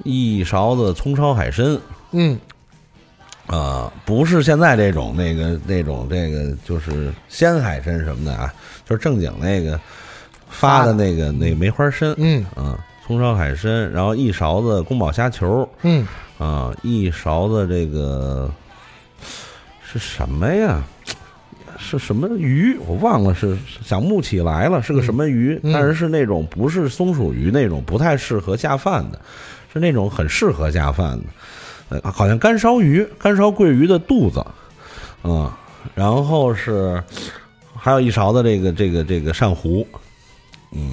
Speaker 12: 一勺子葱烧海参，
Speaker 11: 嗯。
Speaker 12: 啊，不是现在这种那个那种这个就是鲜海参什么的啊，就是正经那个发的那个那个梅花参，
Speaker 11: 嗯
Speaker 12: 啊，葱烧海参，然后一勺子宫保虾球，
Speaker 11: 嗯
Speaker 12: 啊，一勺子这个是什么呀？是什么鱼？我忘了，是想不起来了，是个什么鱼？但是是那种不是松鼠鱼那种，不太适合下饭的，是那种很适合下饭的。呃，好像干烧鱼，干烧桂鱼的肚子，嗯，然后是还有一勺的这个这个这个鳝糊，嗯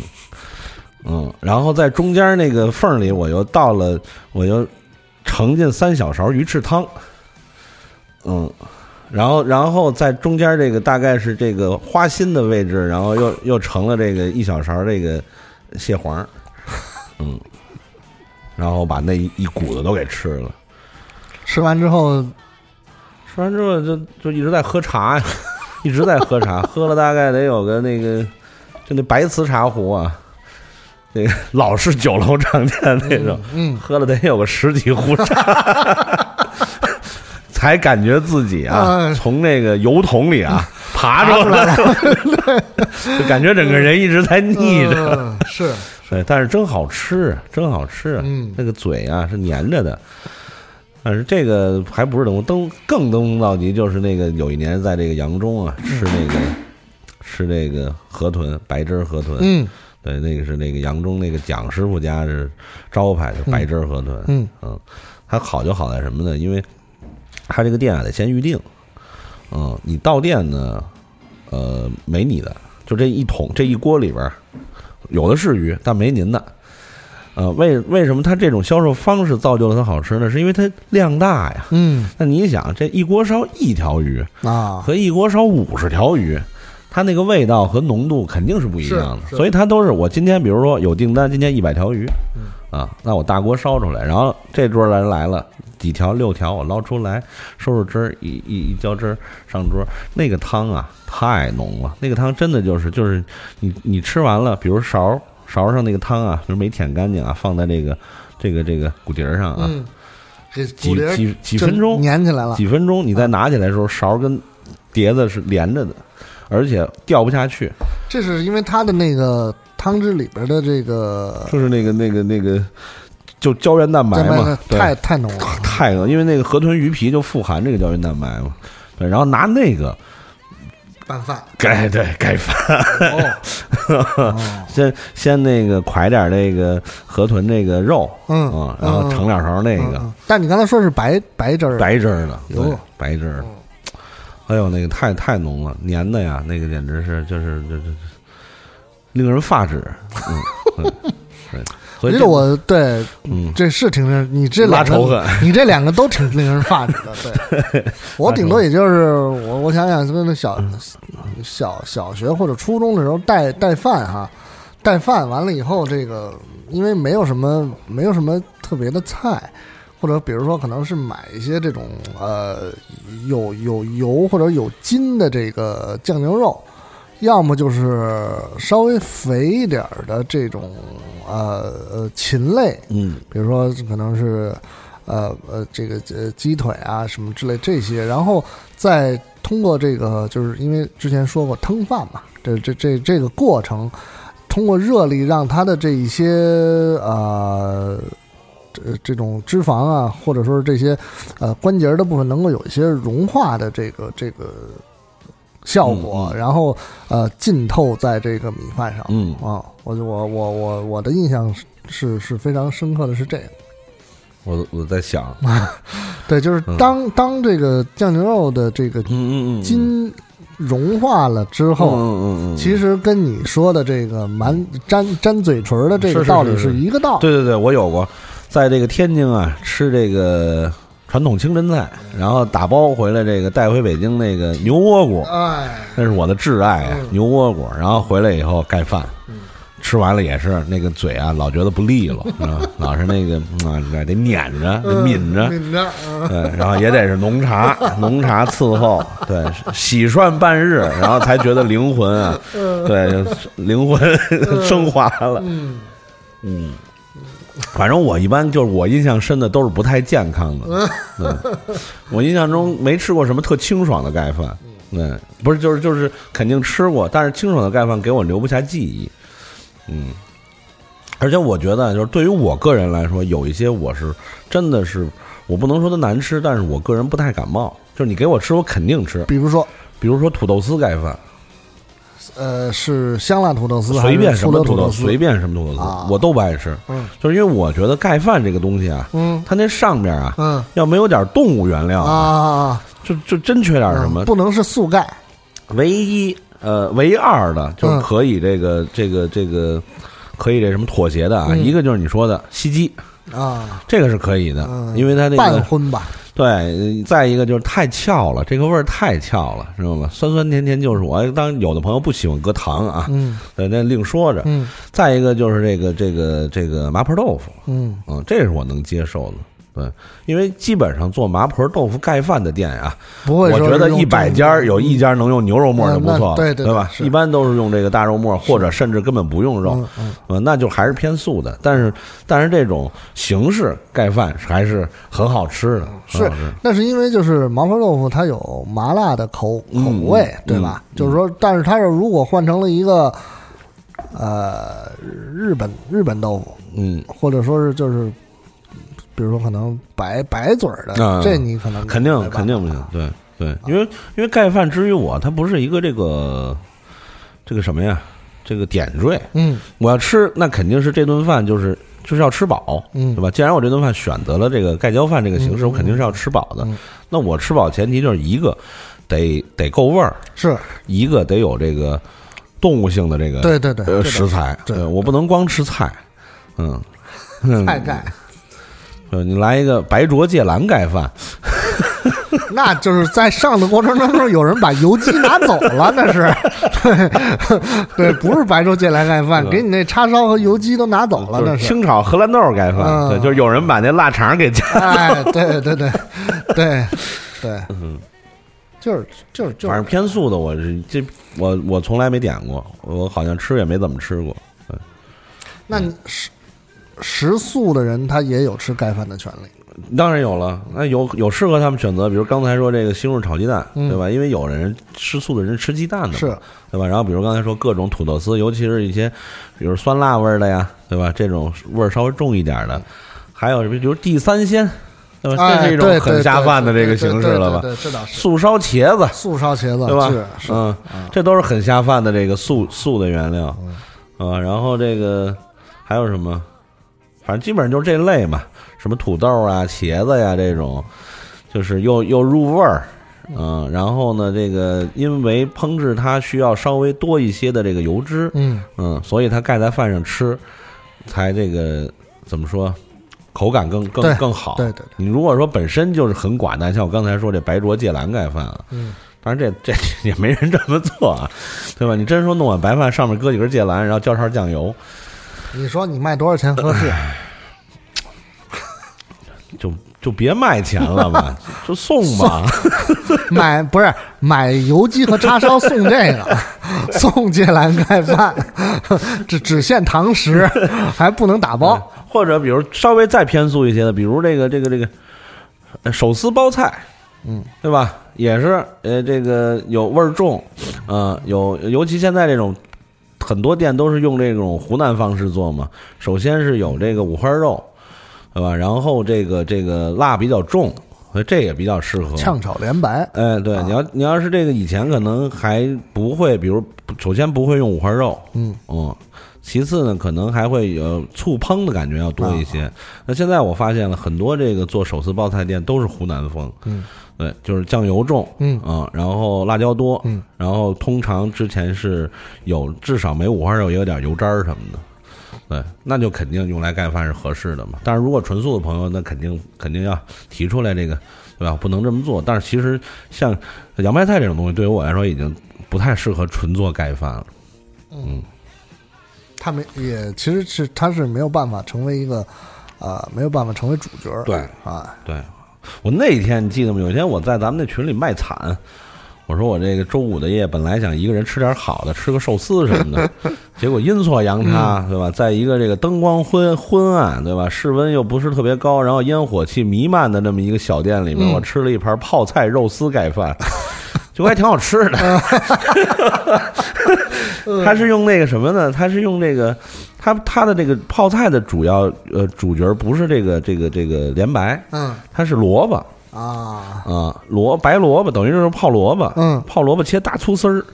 Speaker 12: 嗯，然后在中间那个缝里，我又倒了，我又盛进三小勺鱼翅汤，嗯，然后然后在中间这个大概是这个花心的位置，然后又又盛了这个一小勺这个蟹黄，嗯，然后把那一股子都给吃了。
Speaker 11: 吃完之后，
Speaker 12: 吃完之后就就一直在喝茶呀，一直在喝茶，喝了大概得有个那个，就那白瓷茶壶啊，那个老式酒楼常见那种，
Speaker 11: 嗯，
Speaker 12: 喝了得有个十几壶茶，才感觉自己啊从那个油桶里啊 爬出来了，就感觉整个人一直在腻着，
Speaker 11: 是，
Speaker 12: 对，但是真好吃，真好吃，
Speaker 11: 嗯，
Speaker 12: 那个嘴啊是粘着的。但是这个还不是登登更登峰造极，就是那个有一年在这个扬中啊吃那个吃这个河豚白汁河豚，
Speaker 11: 嗯，
Speaker 12: 对，那个是那个扬中那个蒋师傅家是招牌，的白汁河豚，
Speaker 11: 嗯
Speaker 12: 嗯，它好就好在什么呢？因为它这个店啊得先预定，嗯，你到店呢，呃，没你的，就这一桶这一锅里边有的是鱼，但没您的。呃，为为什么它这种销售方式造就了它好吃呢？是因为它量大呀。
Speaker 11: 嗯，
Speaker 12: 那你想，这一锅烧一条鱼
Speaker 11: 啊，
Speaker 12: 和一锅烧五十条鱼，它那个味道和浓度肯定是不一样
Speaker 11: 的。
Speaker 12: 所以它都是我今天比如说有订单，今天一百条鱼，啊，那我大锅烧出来，然后这桌人来了，几条六条，我捞出来，收收汁儿，一一一浇汁儿上桌，那个汤啊太浓了，那个汤真的就是就是你你吃完了，比如勺勺上那个汤啊，就是没舔干净啊，放在这个这个这个骨碟儿上啊，
Speaker 11: 嗯，给
Speaker 12: 几几几分钟
Speaker 11: 粘起来了，
Speaker 12: 几分钟你再拿起来的时候，勺跟碟子是连着的，而且掉不下去，
Speaker 11: 这是因为它的那个汤汁里边的这个
Speaker 12: 就是那个那个那个就胶原蛋白嘛，对。
Speaker 11: 太太浓了，
Speaker 12: 太浓，因为那个河豚鱼皮就富含这个胶原蛋白嘛，对，然后拿那个
Speaker 11: 拌饭。
Speaker 12: 盖对盖饭，
Speaker 11: 哦。
Speaker 12: 先先那个㧟点那个河豚那个肉，
Speaker 11: 嗯
Speaker 12: 啊，然后盛两勺那个。
Speaker 11: 但你刚才说是白白汁儿，
Speaker 12: 白汁儿的，
Speaker 11: 哟
Speaker 12: 对，白汁儿，哎呦，那个太太浓了，粘的呀，那个简直是就是就是令人发指，嗯，嗯对，所以这
Speaker 11: 我觉得我对，
Speaker 12: 嗯
Speaker 11: 这是挺令你这
Speaker 12: 拉仇恨
Speaker 11: 你这两个都挺令人发指的。对，我顶多也就是我我想想，那小小小学或者初中的时候带带饭哈，带饭完了以后，这个因为没有什么没有什么特别的菜。或者比如说，可能是买一些这种呃有有油或者有筋的这个酱牛肉，要么就是稍微肥一点儿的这种呃呃禽类，
Speaker 12: 嗯，
Speaker 11: 比如说可能是呃呃这个呃鸡腿啊什么之类这些，然后再通过这个，就是因为之前说过腾饭嘛，这这这这个过程，通过热力让它的这一些呃。这这种脂肪啊，或者说是这些呃关节的部分，能够有一些融化的这个这个效果，
Speaker 12: 嗯嗯。
Speaker 11: 然后呃浸透在这个米饭上。
Speaker 12: 嗯。
Speaker 11: 啊，我就我我我我的印象是是是非常深刻的是这个。
Speaker 12: 我我在想，
Speaker 11: 对，就是当、当这个酱牛肉的这个
Speaker 12: 嗯嗯嗯
Speaker 11: 筋融化了之后，
Speaker 12: 嗯嗯嗯，
Speaker 11: 其实跟你说的这个满粘粘嘴唇的这个道理
Speaker 12: 是。是
Speaker 11: 一个道理。
Speaker 12: 对对对，我有过，在这个天津啊吃这个传统清真菜，然后打包回来这个带回北京那个牛窝骨，
Speaker 11: 哎，
Speaker 12: 那是我的挚爱啊，牛窝骨。然后回来以后盖饭，吃完了也是那个嘴啊老觉得不利落？老是那个得撵着，得抿着。
Speaker 11: 抿着，
Speaker 12: 然后也得是浓茶，浓茶伺候，对，洗涮半日，然后才觉得灵魂啊，对，灵魂 升华了，
Speaker 11: 嗯。
Speaker 12: 嗯，反正我一般就是我印象深的都是不太健康的，对，我印象中没吃过什么特清爽的盖饭，嗯，不是就是就是肯定吃过，但是清爽的盖饭给我留不下记忆，嗯，而且我觉得就是对于我个人来说，有一些我是真的是我不能说它难吃，但是我个人不太感冒，就是你给我吃我肯定吃，
Speaker 11: 比如说？
Speaker 12: 比如说土豆丝盖饭，
Speaker 11: 呃，是香辣土豆丝还
Speaker 12: 随便什么土
Speaker 11: 豆
Speaker 12: 豆，随便什么土豆丝，
Speaker 11: 啊。
Speaker 12: 我都不爱吃。
Speaker 11: 嗯。
Speaker 12: 就是因为我觉得盖饭这个东西啊，
Speaker 11: 嗯。
Speaker 12: 它那上面啊，
Speaker 11: 嗯。
Speaker 12: 要没有点动物原料
Speaker 11: 啊，啊啊，
Speaker 12: 就就真缺点什么。
Speaker 11: 不能是素盖。
Speaker 12: 唯一呃唯二的就是
Speaker 11: 嗯
Speaker 12: 可以这个这个这个可以这什么妥协的啊，
Speaker 11: 嗯。
Speaker 12: 一个就是你说的西鸡，
Speaker 11: 啊，
Speaker 12: 这个是可以的，
Speaker 11: 嗯。
Speaker 12: 因为它那个
Speaker 11: 半
Speaker 12: 个
Speaker 11: 荤吧，
Speaker 12: 对，呃再一个就是太翘了，这个味儿太翘了，知道吗？酸酸甜甜就是我。当然有的朋友不喜欢搁糖啊，
Speaker 11: 嗯
Speaker 12: 对，那另说着。
Speaker 11: 嗯
Speaker 12: 再一个就是这个这个这个麻婆豆腐，
Speaker 11: 嗯
Speaker 12: 嗯，这是我能接受的。对，因为基本上做麻婆豆腐盖饭的店啊，
Speaker 11: 不会
Speaker 12: 我觉得一百家有一家能用牛肉末就不
Speaker 11: 嗯
Speaker 12: 错了，
Speaker 11: 那对对
Speaker 12: 对吧？一般都是用这个大肉末，或者甚至根本不用肉，
Speaker 11: 嗯
Speaker 12: 那就还是偏素的。但是但是这种形式盖饭还是很好吃的，
Speaker 11: 是，那是因为就是麻婆豆腐它有麻辣的口口
Speaker 12: 嗯
Speaker 11: 味，
Speaker 12: 嗯
Speaker 11: 对吧？
Speaker 12: 嗯
Speaker 11: 就是说，但是它是如果换成了一个呃日本日本豆腐，
Speaker 12: 嗯，
Speaker 11: 或者说是就是比如说可能白白嘴儿的，
Speaker 12: 啊
Speaker 11: 这你可能
Speaker 12: 肯定肯定不行，对对，因为因为盖饭之于我，它不是一个这个这个什么呀，这个点缀，
Speaker 11: 嗯。
Speaker 12: 我要吃，那肯定是这顿饭就是就是要吃饱，
Speaker 11: 嗯。
Speaker 12: 对吧？既然我这顿饭选择了这个盖浇饭这个形式，
Speaker 11: 嗯
Speaker 12: 我肯定是要吃饱的。
Speaker 11: 嗯。
Speaker 12: 那我吃饱前提就是一个得得够味儿，
Speaker 11: 是。
Speaker 12: 一个得有这个动物性的这个
Speaker 11: 对对对
Speaker 12: 食材，
Speaker 11: 对
Speaker 12: 对。我不能光吃菜，嗯，嗯。
Speaker 11: 菜盖，
Speaker 12: 呃，你来一个白灼芥蓝盖饭，
Speaker 11: 那就是在上的过程当中，有人把油鸡拿走了，那是。对对，不是白灼芥蓝盖饭，给你那叉烧和油鸡都拿走了，那是
Speaker 12: 清炒荷兰豆盖饭，对，就是有人把那腊肠给加，
Speaker 11: 哎，对对对对对，
Speaker 12: 嗯，
Speaker 11: 就是就是就是，
Speaker 12: 反正偏素的，我是这我我从来没点过，我好像吃也没怎么吃过，嗯，
Speaker 11: 那你食食素的人他也有吃盖饭的权利。
Speaker 12: 当然有了，那有有适合他们选择，比如刚才说这个西红柿炒鸡蛋，对吧？因为有人吃素的人吃鸡蛋的，
Speaker 11: 是，
Speaker 12: 对吧？然后比如刚才说各种土豆丝，尤其是一些比如酸辣味儿的呀，对吧？这种味儿稍微重一点的，还有比如地三鲜，对吧？这是一种很下饭的这个形式了吧？
Speaker 11: 对，这倒是。
Speaker 12: 素烧茄子，
Speaker 11: 素烧茄子，
Speaker 12: 对吧？
Speaker 11: 是，
Speaker 12: 嗯，这都是很下饭的这个素素的原料，啊，然后这个还有什么？反正基本上就是这类嘛。什么土豆啊、茄子呀这种，就是又又入味儿，嗯，然后呢，这个因为烹制它需要稍微多一些的这个油脂，
Speaker 11: 嗯
Speaker 12: 嗯，所以它盖在饭上吃，才这个怎么说，口感更更更好。
Speaker 11: 对对，
Speaker 12: 你如果说本身就是很寡淡，像我刚才说这白灼芥蓝盖饭啊，
Speaker 11: 嗯，
Speaker 12: 当然这这也没人这么做啊，对吧？你真说弄碗白饭上面搁几根芥蓝，然后浇勺酱油，
Speaker 11: 你说你卖多少钱合适？
Speaker 12: 就就别卖钱了吧，就送吧。
Speaker 11: 买不是买油鸡和叉烧送这个，送芥蓝盖饭，只只限堂食，还不能打包。
Speaker 12: 或者比如稍微再偏素一些的，比如这个这个这个手撕包菜，
Speaker 11: 嗯，
Speaker 12: 对吧？也是呃这个有味儿重，呃有尤其现在这种很多店都是用这种湖南方式做嘛。首先是有这个五花肉。对吧？然后这个这个辣比较重，所以这也比较适合
Speaker 11: 炝炒莲白。
Speaker 12: 哎，对，你要你要是这个以前可能还不会，比如首先不会用五花肉，
Speaker 11: 嗯
Speaker 12: 嗯，其次呢可能还会有醋烹的感觉要多一些。那现在我发现了很多这个做手撕包菜店都是湖南风，
Speaker 11: 嗯，
Speaker 12: 对，就是酱油重，
Speaker 11: 嗯
Speaker 12: 啊，然后辣椒多，
Speaker 11: 嗯，
Speaker 12: 然后通常之前是有至少没五花肉也有点油渣什么的。对，那就肯定用来盖饭是合适的嘛。但是如果纯素的朋友，那肯定肯定要提出来这个，对吧？不能这么做。但是其实像洋白菜这种东西，对于我来说已经不太适合纯做盖饭了。嗯，
Speaker 11: 他没也其实是他是没有办法成为一个啊，没有办法成为主角。
Speaker 12: 对
Speaker 11: 啊，
Speaker 12: 对我那天你记得吗？有一天我在咱们那群里卖惨。我说我这个周五的夜本来想一个人吃点好的，吃个寿司什么的，结果阴错阳差，对吧？在一个这个灯光昏昏暗，对吧？室温又不是特别高，然后烟火气弥漫的这么一个小店里面，我吃了一盘泡菜肉丝盖饭，就还挺好吃的。他是用那个什么呢？他是用这个，他他的这个泡菜的主要呃主角不是这个这个这个莲白，
Speaker 11: 嗯，
Speaker 12: 它是萝卜。
Speaker 11: 啊。
Speaker 12: 啊，萝白萝卜等于就是泡萝卜，
Speaker 11: 嗯，
Speaker 12: 泡萝卜切大粗丝儿，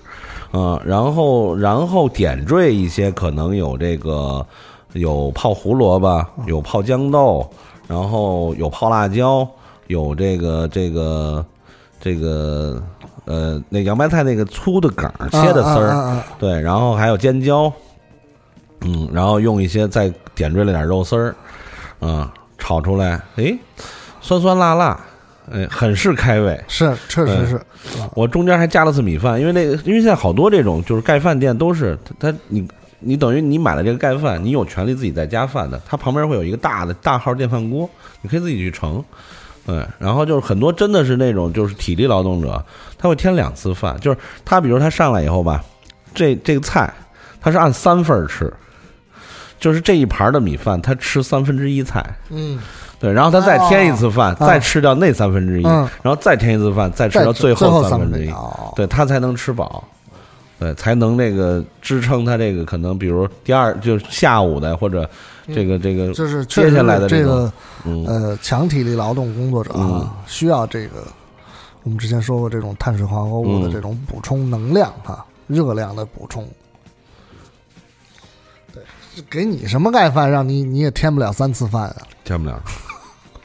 Speaker 12: 啊，然后然后点缀一些，可能有这个有泡胡萝卜，有泡豇豆，然后有泡辣椒，有这个这个这个呃那洋白菜那个粗的梗切的丝
Speaker 11: 儿，
Speaker 12: 对，然后还有尖椒，嗯，然后用一些再点缀了点肉丝儿，啊，炒出来，哎，酸酸辣辣。哎，很是开胃，
Speaker 11: 是，确实是。
Speaker 12: 我中间还加了次米饭，因为那个，因为现在好多这种就是盖饭店都是，他你你等于你买了这个盖饭，你有权利自己再加饭的，它旁边会有一个大的大号电饭锅，你可以自己去盛。对，然后就是很多真的是那种就是体力劳动者，他会添两次饭，就是他比如他上来以后吧，这这个菜他是按三份吃，就是这一盘的米饭他吃三分之一菜。
Speaker 11: 嗯。
Speaker 12: 对，然后他再添一次饭，再吃掉那三分之一，然后再添一次饭，再吃到
Speaker 11: 最
Speaker 12: 后三分
Speaker 11: 之
Speaker 12: 一，对他才能吃饱，对，才能那个支撑他这个可能，比如第二就是下午的或者这个这个
Speaker 11: 就是
Speaker 12: 接下来的
Speaker 11: 这
Speaker 12: 个
Speaker 11: 呃强体力劳动工作者啊，需要这个我们之前说过这种碳水化合物的这种补充能量哈，热量的补充。对，给你什么盖饭，让你你也添不了三次饭啊，
Speaker 12: 添不了。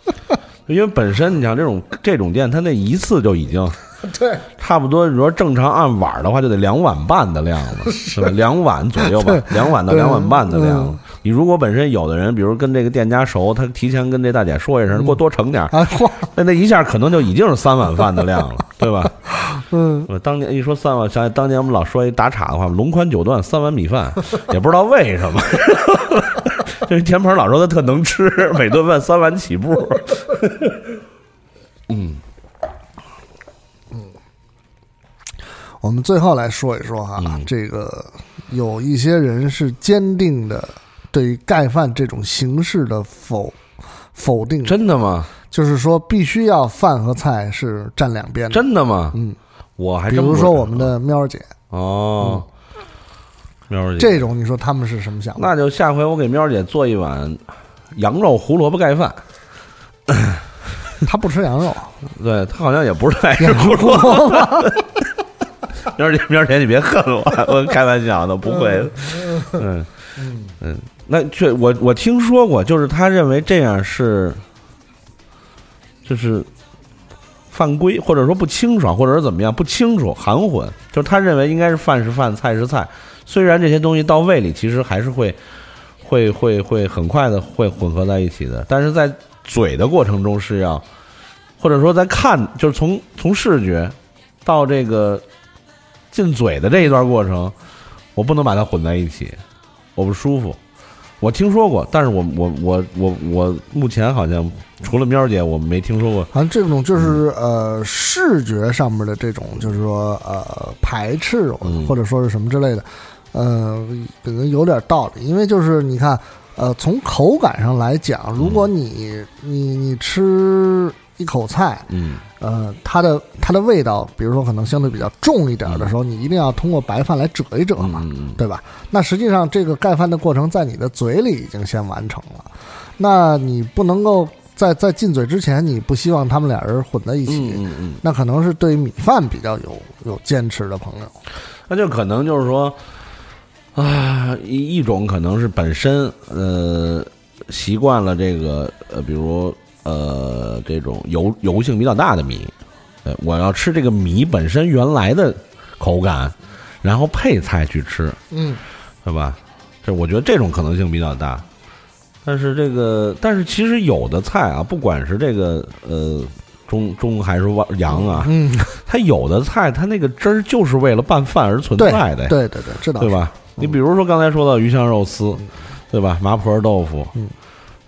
Speaker 12: 因为本身你像这种这种店，它那一次就已经
Speaker 11: 对
Speaker 12: 差不多。你说正常按碗的话，就得两碗半的量了，是吧？两碗左右吧，两碗到两碗半的量。你如果本身有的人，比如跟这个店家熟，他提前跟这大姐说一声，给我多盛点儿，
Speaker 11: 啊，嚯，
Speaker 12: 那那一下可能就已经是三碗饭的量了，对吧？
Speaker 11: 嗯，
Speaker 12: 我当年一说三碗，想起当年我们老说一打岔的话，龙宽九段三碗米饭，也不知道为什么，这田鹏老说他特能吃，每顿饭三碗起步。嗯，
Speaker 11: 我们最后来说一说哈，
Speaker 12: 嗯。
Speaker 11: 这个有一些人是坚定的对于盖饭这种形式的否否定，
Speaker 12: 真的吗？
Speaker 11: 就是说必须要饭和菜是站两边的。
Speaker 12: 真的吗？
Speaker 11: 嗯，
Speaker 12: 我还
Speaker 11: 比如说我们的喵儿姐，
Speaker 12: 哦，喵姐，
Speaker 11: 这种你说他们是什么想法？
Speaker 12: 那就下回我给喵姐做一碗羊肉胡萝卜盖饭。
Speaker 11: 他不吃羊肉，
Speaker 12: 对他好像也不是爱吃胡萝卜。喵姐，喵姐，你别恨我，我开玩笑的，不会的。嗯嗯，那确我我听说过，就是他认为这样是，就是犯规，或者说不清爽，或者是怎么样不清楚、含混。就是他认为应该是饭是饭，菜是菜。虽然这些东西到胃里，其实还是会会会会很快的会混合在一起的，但是在嘴的过程中是要，或者说在看，就是从从视觉到这个进嘴的这一段过程，我不能把它混在一起，我不舒服。我听说过，但是我我我我我目前好像除了喵姐，我没听说过。
Speaker 11: 好像这种就是呃视觉上面的这种，就是说呃排斥
Speaker 12: 嗯
Speaker 11: 或者说是什么之类的，呃可能有点道理，因为就是你看呃从口感上来讲，如果你你你吃一口菜，
Speaker 12: 嗯
Speaker 11: 呃它的它的味道，比如说可能相对比较重一点的时候，你一定要通过白饭来折一折嘛，
Speaker 12: 嗯
Speaker 11: 对吧？那实际上这个盖饭的过程在你的嘴里已经先完成了，那你不能够在在进嘴之前，你不希望他们俩人混在一起，
Speaker 12: 嗯嗯，
Speaker 11: 那可能是对于米饭比较有有坚持的朋友。
Speaker 12: 那就可能就是说，啊，一一种可能是本身呃习惯了这个呃，比如呃这种油油性比较大的米，呃，我要吃这个米本身原来的口感，然后配菜去吃，
Speaker 11: 嗯，
Speaker 12: 对吧？这我觉得这种可能性比较大。但是这个，但是其实有的菜啊，不管是这个呃中中还是外洋啊，
Speaker 11: 嗯，
Speaker 12: 它有的菜它那个汁儿就是为了拌饭而存在的呀，
Speaker 11: 对对对，知道
Speaker 12: 对？吧？你比如说刚才说到鱼香肉丝，对吧？麻婆豆腐，
Speaker 11: 嗯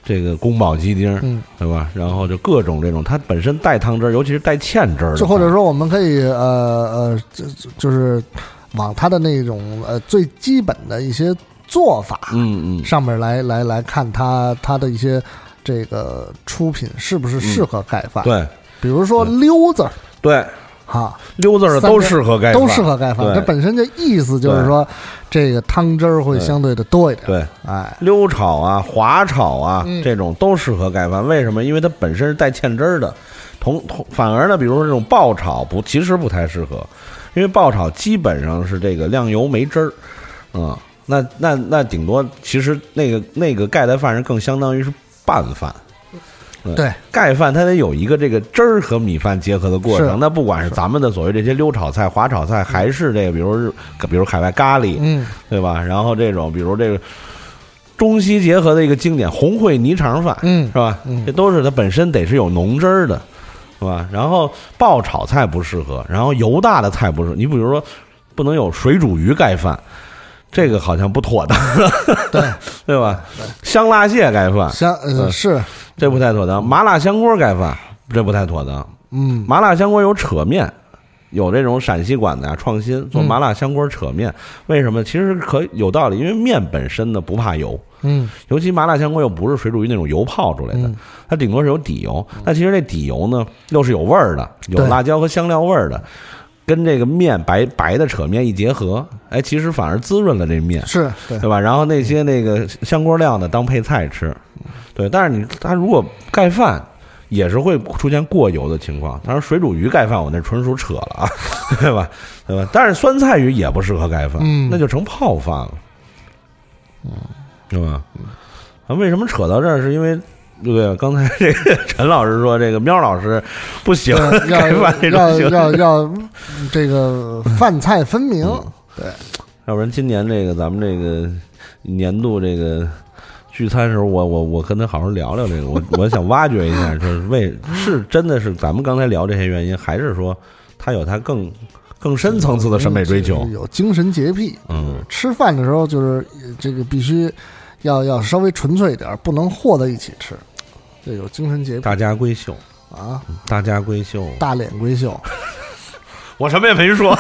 Speaker 12: 这个宫保鸡丁，
Speaker 11: 嗯，
Speaker 12: 对吧？然后就各种这种，它本身带汤汁儿，尤其是带芡汁儿的，
Speaker 11: 就或者说我们可以呃呃，就就就是往它的那种呃最基本的一些做法，
Speaker 12: 嗯嗯，
Speaker 11: 上面来来来看它它的一些这个出品是不是适合盖饭？，
Speaker 12: 对。
Speaker 11: 比如说溜子儿。
Speaker 12: 对，
Speaker 11: 哈，
Speaker 12: 溜字儿都适合盖饭，
Speaker 11: 都适合盖饭。
Speaker 12: 对
Speaker 11: 这本身的意思就是说，这个汤汁儿会相对的多一点。
Speaker 12: 对。
Speaker 11: 哎，
Speaker 12: 溜炒啊、滑炒啊，
Speaker 11: 嗯
Speaker 12: 这种都适合盖饭。为什么？因为它本身是带芡汁儿的。同同反而呢，比如说这种爆炒不，其实不太适合，因为爆炒基本上是这个亮油没汁儿，嗯，那那那顶多其实那个那个盖的饭是更相当于是拌饭。
Speaker 11: 对，
Speaker 12: 盖饭它得有一个这个汁儿和米饭结合的过程。那不管是咱们的所谓这些溜炒菜、滑炒菜，还是这个比如日比如海外咖喱，
Speaker 11: 嗯，
Speaker 12: 对吧？然后这种比如这个中西结合的一个经典红烩泥肠饭，
Speaker 11: 嗯
Speaker 12: 是吧？
Speaker 11: 嗯
Speaker 12: 这都是它本身得是有浓汁儿的，是吧？然后爆炒菜不适合，然后油大的菜不适合。你比如说，不能有水煮鱼盖饭，这个好像不妥当，
Speaker 11: 对。
Speaker 12: 对吧？香辣蟹盖饭，
Speaker 11: 香是，
Speaker 12: 这不太妥当。麻辣香锅盖饭，这不太妥当。
Speaker 11: 嗯。
Speaker 12: 麻辣香锅有扯面，有这种陕西馆子啊创新做
Speaker 11: 嗯
Speaker 12: 麻辣香锅扯面，为什么？其实可有道理，因为面本身呢不怕油，
Speaker 11: 嗯。
Speaker 12: 尤其麻辣香锅又不是水煮鱼那种油泡出来的，
Speaker 11: 嗯。
Speaker 12: 它顶多是有底油。那其实这底油呢又是有味儿的，有辣椒和香料味儿的，跟这个面白白的扯面一结合，哎，其实反而滋润了这面。
Speaker 11: 是对
Speaker 12: 对吧？然后那些那个香锅料呢，当配菜吃，对。但是你它如果盖饭，也是会出现过油的情况。当然，水煮鱼盖饭我那纯属扯了啊，对吧？对吧？但是酸菜鱼也不适合盖饭，
Speaker 11: 嗯
Speaker 12: 那就成泡饭了，嗯，对吧？啊，为什么扯到这儿？是因为。对不对？刚才这个陈老师说，这个喵老师不喜欢
Speaker 11: 对
Speaker 12: 盖饭
Speaker 11: 要要要要这个饭菜分明，对，
Speaker 12: 要不然今年这个咱们这个年度这个聚餐时候，我我我跟他好好聊聊这个，我我想挖掘一下，就是为是真的是咱们刚才聊这些原因，还是说他有他更更深层次的审美追求？
Speaker 11: 有精神洁癖，
Speaker 12: 嗯，
Speaker 11: 吃饭的时候就是这个必须要要稍微纯粹一点，不能和在一起吃，这有精神洁癖。
Speaker 12: 大家闺秀
Speaker 11: 啊，
Speaker 12: 大家闺秀，
Speaker 11: 大脸闺秀，
Speaker 12: 我什么也没说。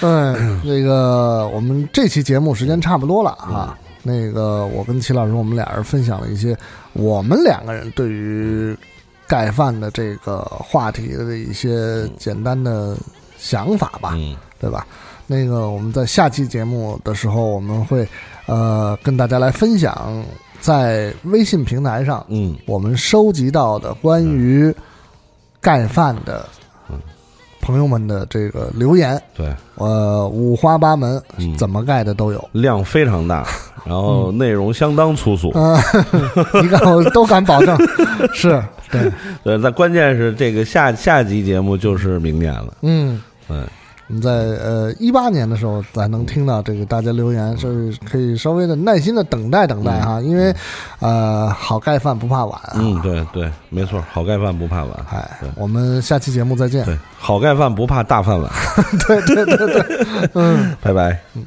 Speaker 11: 对，那个我们这期节目时间差不多了啊。那个我跟齐老师，我们俩人分享了一些我们两个人对于盖饭的这个话题的一些简单的想法吧，对吧？那个我们在下期节目的时候，我们会呃跟大家来分享在微信平台上，
Speaker 12: 嗯，
Speaker 11: 我们收集到的关于盖饭的。朋友们的这个留言，
Speaker 12: 对，
Speaker 11: 呃，五花八门，怎么盖的都有，
Speaker 12: 量非常大，然后内容相当粗俗，
Speaker 11: 你敢我都敢保证，是对，
Speaker 12: 对，那关键是这个下下集节目就是明年了，
Speaker 11: 嗯，
Speaker 12: 嗯。
Speaker 11: 我们在呃一八年的时候咱能听到这个大家留言，是可以稍微的耐心的等待等待哈，因为呃好盖饭不怕晚啊。
Speaker 12: 嗯，对对，没错，好盖饭不怕晚。
Speaker 11: 哎，我们下期节目再见。
Speaker 12: 对，好盖饭不怕大饭碗。
Speaker 11: 对对对对，嗯，
Speaker 12: 拜拜。
Speaker 11: 嗯。